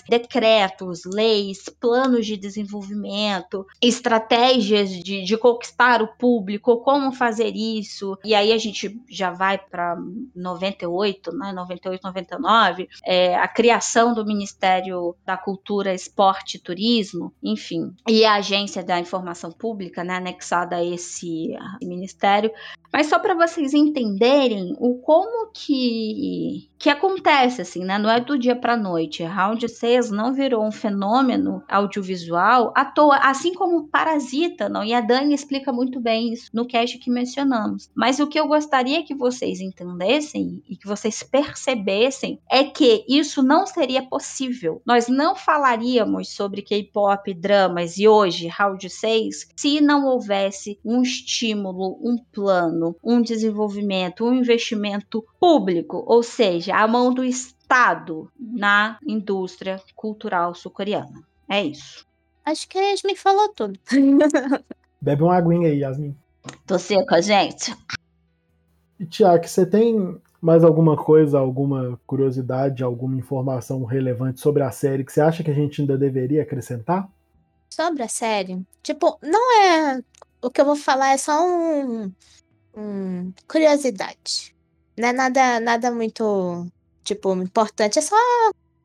decretos, leis, planos de desenvolvimento, estratégias de, de conquistar o público, como fazer isso. E aí a gente já vai para 98, né, 98, 99, é, a criação do Ministério da Cultura, Esporte e Turismo, enfim, e a Agência da Informação Pública, né, anexada a esse ministério. Mas só para vocês entenderem o como que que acontece assim, né? Não é do dia para noite. Round 6 não virou um fenômeno audiovisual à toa, assim como Parasita, não? E a Dani explica muito bem isso no cast que mencionamos. Mas o que eu gostaria que vocês entendessem e que vocês percebessem é que isso não seria possível. Nós não falaríamos sobre K-pop, dramas e hoje Round 6 se não houvesse um estímulo, um plano, um desenvolvimento, um investimento público, ou seja, a mão do Estado na indústria cultural sul-coreana. É isso. Acho que a Yasmin falou tudo. Bebe uma aguinha aí, Yasmin. Tô seca, gente. E, Tiago, você tem mais alguma coisa, alguma curiosidade, alguma informação relevante sobre a série que você acha que a gente ainda deveria acrescentar? Sobre a série? Tipo, não é. O que eu vou falar é só um Hum, curiosidade. Não é nada, nada muito, tipo, importante. É só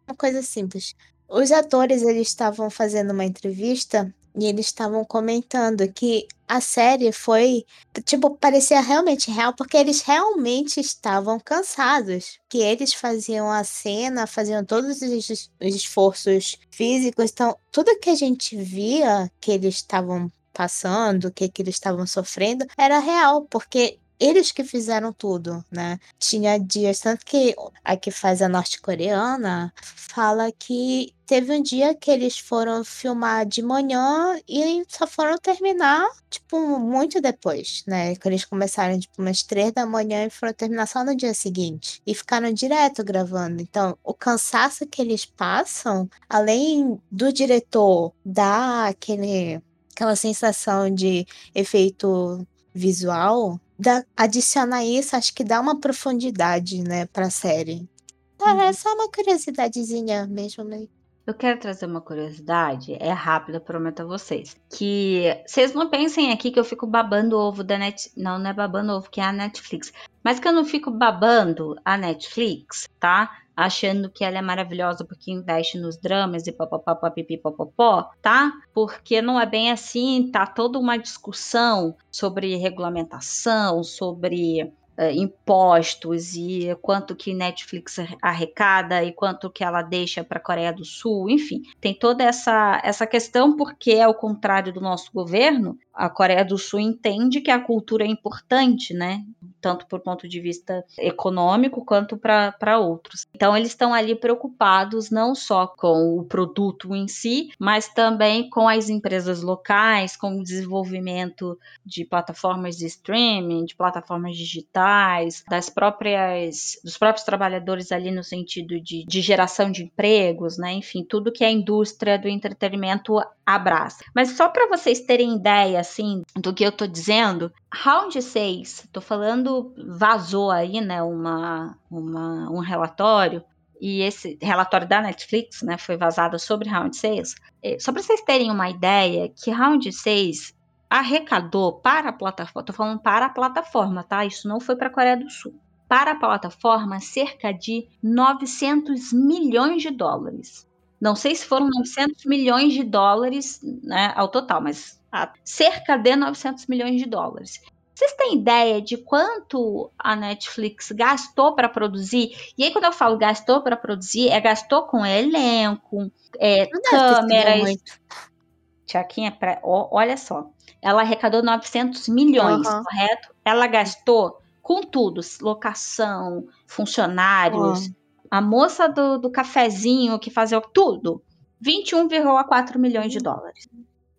uma coisa simples. Os atores, eles estavam fazendo uma entrevista e eles estavam comentando que a série foi, tipo, parecia realmente real, porque eles realmente estavam cansados. Que eles faziam a cena, faziam todos os, os esforços físicos. Então, tudo que a gente via que eles estavam passando, o que, que eles estavam sofrendo, era real, porque eles que fizeram tudo, né? Tinha dias, tanto que a que faz a norte-coreana fala que teve um dia que eles foram filmar de manhã e só foram terminar, tipo, muito depois, né? Que eles começaram, tipo, umas três da manhã e foram terminar só no dia seguinte. E ficaram direto gravando. Então, o cansaço que eles passam, além do diretor dar aquele, aquela sensação de efeito visual, dá, adicionar isso, acho que dá uma profundidade, né, pra série. Uhum. É só uma curiosidadezinha mesmo, né? Eu quero trazer uma curiosidade, é rápida, prometo a vocês. Que vocês não pensem aqui que eu fico babando o ovo da Net. Não, não é babando ovo, que é a Netflix. Mas que eu não fico babando a Netflix, tá? Achando que ela é maravilhosa porque investe nos dramas e papapá, tá? Porque não é bem assim, tá toda uma discussão sobre regulamentação, sobre uh, impostos e quanto que Netflix arrecada e quanto que ela deixa para a Coreia do Sul, enfim, tem toda essa, essa questão porque ao contrário do nosso governo, a Coreia do Sul entende que a cultura é importante, né? Tanto por ponto de vista econômico quanto para outros. Então, eles estão ali preocupados não só com o produto em si, mas também com as empresas locais, com o desenvolvimento de plataformas de streaming, de plataformas digitais, das próprias, dos próprios trabalhadores ali no sentido de, de geração de empregos, né? Enfim, tudo que a indústria do entretenimento abraça. Mas só para vocês terem ideia, assim, do que eu tô dizendo, round 6, tô falando, vazou aí, né, uma, uma, um relatório, e esse relatório da Netflix, né, foi vazado sobre round 6. Só para vocês terem uma ideia, que round 6 arrecadou para a plataforma, tô falando para a plataforma, tá? Isso não foi para a Coreia do Sul. Para a plataforma, cerca de 900 milhões de dólares. Não sei se foram 900 milhões de dólares né, ao total, mas cerca de 900 milhões de dólares. Vocês têm ideia de quanto a Netflix gastou para produzir? E aí, quando eu falo gastou para produzir, é gastou com elenco, é, câmeras. Tiaquinha, pra, ó, olha só. Ela arrecadou 900 milhões, uhum. correto? Ela gastou com tudo: locação, funcionários, uhum a moça do, do cafezinho que fazia tudo, 21,4 milhões de dólares.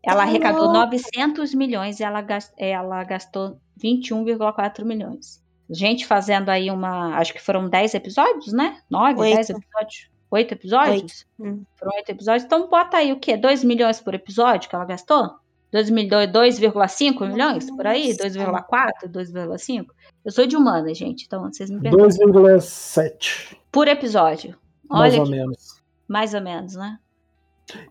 Ela arrecadou 900 milhões e ela, ela gastou 21,4 milhões. Gente fazendo aí uma. Acho que foram 10 episódios, né? 9, 10 episódios? 8 episódios? Oito. Hum. Foram 8 episódios. Então bota aí o quê? 2 milhões por episódio que ela gastou? 2,5 milhões por aí? 2,4, 2,5? Eu sou de humana, gente, então vocês me perguntam. 2,7. Por episódio. Mais ou menos. Mais ou menos, né?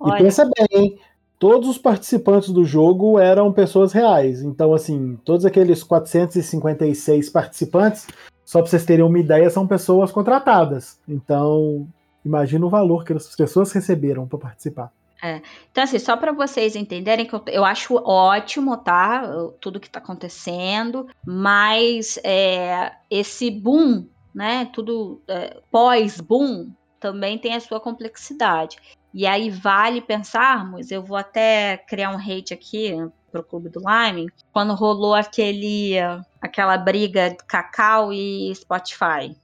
Olha. E pensa bem, hein? Todos os participantes do jogo eram pessoas reais. Então, assim, todos aqueles 456 participantes, só para vocês terem uma ideia, são pessoas contratadas. Então, imagina o valor que as pessoas receberam para participar. É. Então, assim, só para vocês entenderem que eu, eu, acho ótimo, tá? Tudo que tá acontecendo, mas é, esse boom, né? Tudo é, pós-boom também tem a sua complexidade. E aí vale pensarmos, eu vou até criar um hate aqui pro Clube do Lime, quando rolou aquele aquela briga de Cacau e Spotify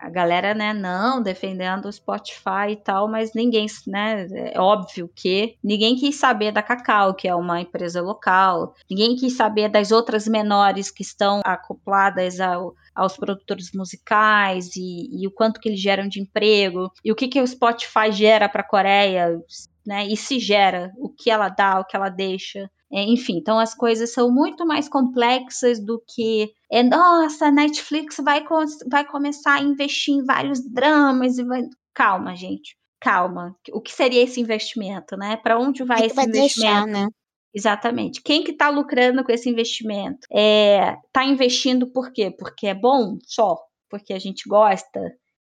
a galera, né, não, defendendo o Spotify e tal, mas ninguém, né, é óbvio que ninguém quis saber da Cacau, que é uma empresa local, ninguém quis saber das outras menores que estão acopladas ao, aos produtores musicais e, e, o quanto que eles geram de emprego e o que, que o Spotify gera para a Coreia, né, e se gera, o que ela dá, o que ela deixa. É, enfim, então as coisas são muito mais complexas do que é, nossa, a Netflix vai, vai começar a investir em vários dramas e vai. Calma, gente. Calma. O que seria esse investimento, né? Para onde vai esse vai investimento? Deixar, né? Exatamente. Quem que está lucrando com esse investimento? É, tá investindo por quê? Porque é bom só? Porque a gente gosta?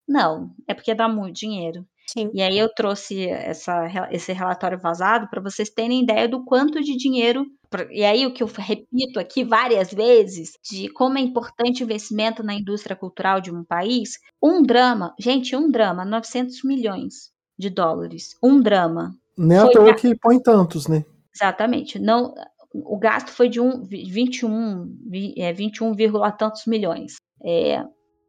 Não, é porque dá muito dinheiro. Sim. E aí eu trouxe essa, esse relatório vazado para vocês terem ideia do quanto de dinheiro. E aí o que eu repito aqui várias vezes de como é importante o investimento na indústria cultural de um país. Um drama, gente, um drama, 900 milhões de dólares. Um drama. Nem à toa que põe tantos, né? Exatamente. Não, o gasto foi de um, 21, é, 21, tantos milhões. É,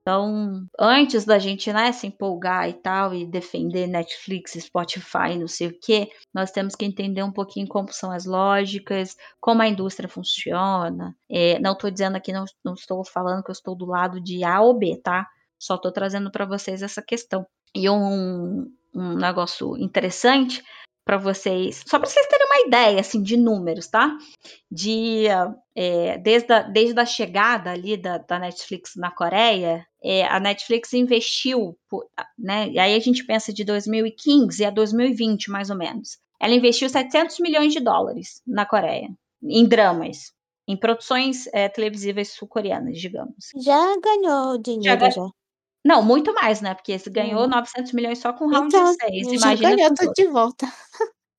então, antes da gente né, se empolgar e tal, e defender Netflix, Spotify, não sei o que, nós temos que entender um pouquinho como são as lógicas, como a indústria funciona. É, não estou dizendo aqui, não, não estou falando que eu estou do lado de A ou B, tá? Só estou trazendo para vocês essa questão. E um, um negócio interessante para vocês, só para vocês terem uma ideia assim de números, tá? De é, desde, a, desde a chegada ali da, da Netflix na Coreia, é, a Netflix investiu, né? E aí a gente pensa de 2015 a 2020 mais ou menos. Ela investiu 700 milhões de dólares na Coreia em dramas, em produções é, televisivas sul-coreanas, digamos. Já ganhou dinheiro já. já. Não, muito mais, né? Porque você ganhou hum. 900 milhões só com o round então, 6. Imagina já ganhou tudo de volta.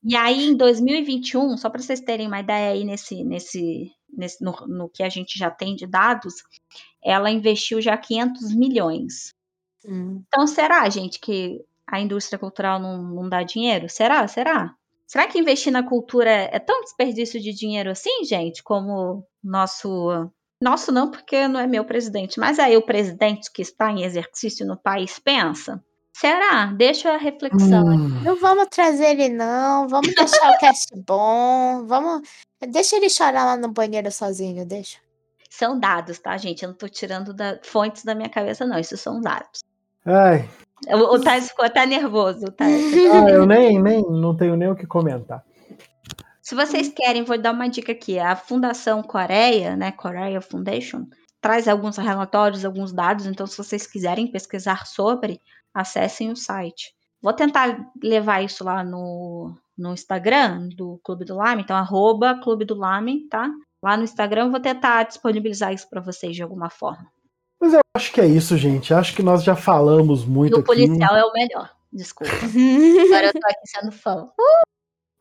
E aí, em 2021, só para vocês terem uma ideia aí nesse, nesse, nesse no, no, que a gente já tem de dados, ela investiu já 500 milhões. Hum. Então, será, gente, que a indústria cultural não, não dá dinheiro? Será? Será? Será que investir na cultura é tão desperdício de dinheiro assim, gente, como nosso nosso não, porque não é meu presidente, mas aí o presidente que está em exercício no país pensa? Será? Deixa a reflexão. Hum. Não vamos trazer ele, não. Vamos deixar o cast bom. Vamos. Deixa ele chorar lá no banheiro sozinho, deixa. São dados, tá, gente? Eu não tô tirando da... fontes da minha cabeça, não. Isso são dados. Ai. O, o Thais ficou até nervoso, tá? Ah, eu nem, nem não tenho nem o que comentar. Se vocês querem, vou dar uma dica aqui. A Fundação Coreia, né, Korea Foundation, traz alguns relatórios, alguns dados. Então, se vocês quiserem pesquisar sobre, acessem o site. Vou tentar levar isso lá no, no Instagram do Clube do Lame, então arroba Clube do Lame, tá? Lá no Instagram vou tentar disponibilizar isso para vocês de alguma forma. Mas eu acho que é isso, gente. Acho que nós já falamos muito e o aqui. O policial é o melhor. Desculpa. Agora eu tô aqui sendo fã. Uh!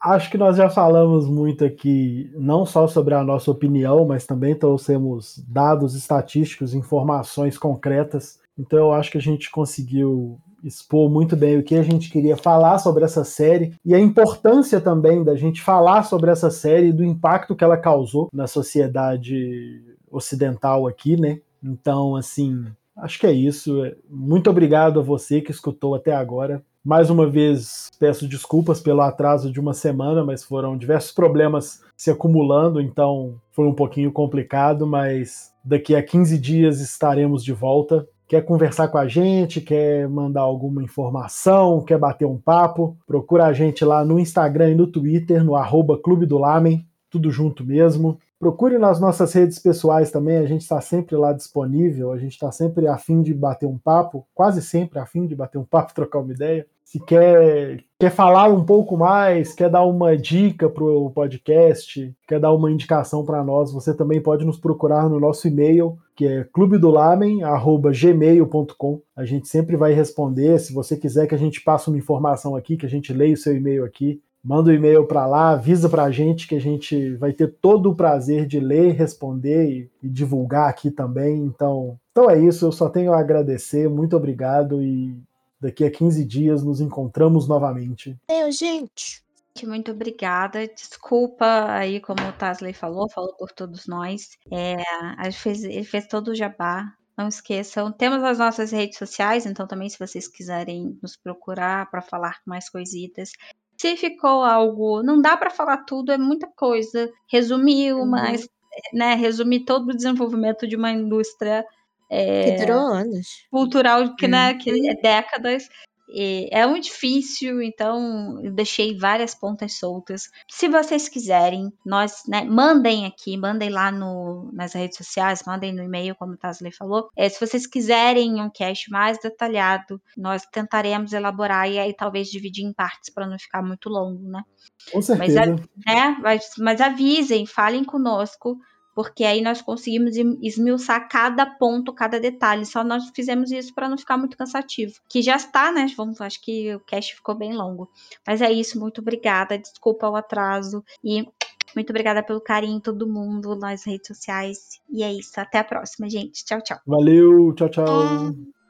Acho que nós já falamos muito aqui, não só sobre a nossa opinião, mas também trouxemos dados estatísticos, informações concretas. Então eu acho que a gente conseguiu expor muito bem o que a gente queria falar sobre essa série e a importância também da gente falar sobre essa série e do impacto que ela causou na sociedade ocidental aqui, né? Então, assim, acho que é isso. Muito obrigado a você que escutou até agora. Mais uma vez, peço desculpas pelo atraso de uma semana, mas foram diversos problemas se acumulando, então foi um pouquinho complicado, mas daqui a 15 dias estaremos de volta. Quer conversar com a gente, quer mandar alguma informação, quer bater um papo, procura a gente lá no Instagram e no Twitter, no arroba Clube do Lamen, tudo junto mesmo. Procure nas nossas redes pessoais também, a gente está sempre lá disponível, a gente está sempre afim de bater um papo, quase sempre afim de bater um papo, trocar uma ideia. Se quer, quer falar um pouco mais, quer dar uma dica para o podcast, quer dar uma indicação para nós, você também pode nos procurar no nosso e-mail, que é clubedolamen.gmail.com. A gente sempre vai responder. Se você quiser que a gente passe uma informação aqui, que a gente leia o seu e-mail aqui, manda o um e-mail para lá, avisa para a gente que a gente vai ter todo o prazer de ler, responder e, e, divulgar aqui também. Então, então é isso, eu só tenho a agradecer, muito obrigado e daqui a 15 dias nos encontramos novamente. Meu, gente. Muito obrigada. Desculpa aí, como o Tasley falou, falou por todos nós. É, ele, fez, ele fez todo o jabá. Não esqueçam, temos as nossas redes sociais, então também se vocês quiserem nos procurar para falar mais coisitas, se ficou algo, não dá para falar tudo, é muita coisa. Resumiu, uhum. mas, né, resumir todo o desenvolvimento de uma indústria é, que durou anos. Cultural que, né, que é décadas. É muito difícil, então eu deixei várias pontas soltas. Se vocês quiserem, nós, né, mandem aqui, mandem lá no, nas redes sociais, mandem no e-mail, como o Tasley falou. É, se vocês quiserem um cast mais detalhado, nós tentaremos elaborar e aí talvez dividir em partes para não ficar muito longo, né? Com certeza. Mas, né, mas, mas avisem, falem conosco porque aí nós conseguimos esmiuçar cada ponto, cada detalhe. Só nós fizemos isso para não ficar muito cansativo. Que já está, né? Vamos, acho que o cast ficou bem longo. Mas é isso, muito obrigada. Desculpa o atraso e muito obrigada pelo carinho todo mundo nas redes sociais. E é isso, até a próxima, gente. Tchau, tchau. Valeu, tchau, tchau.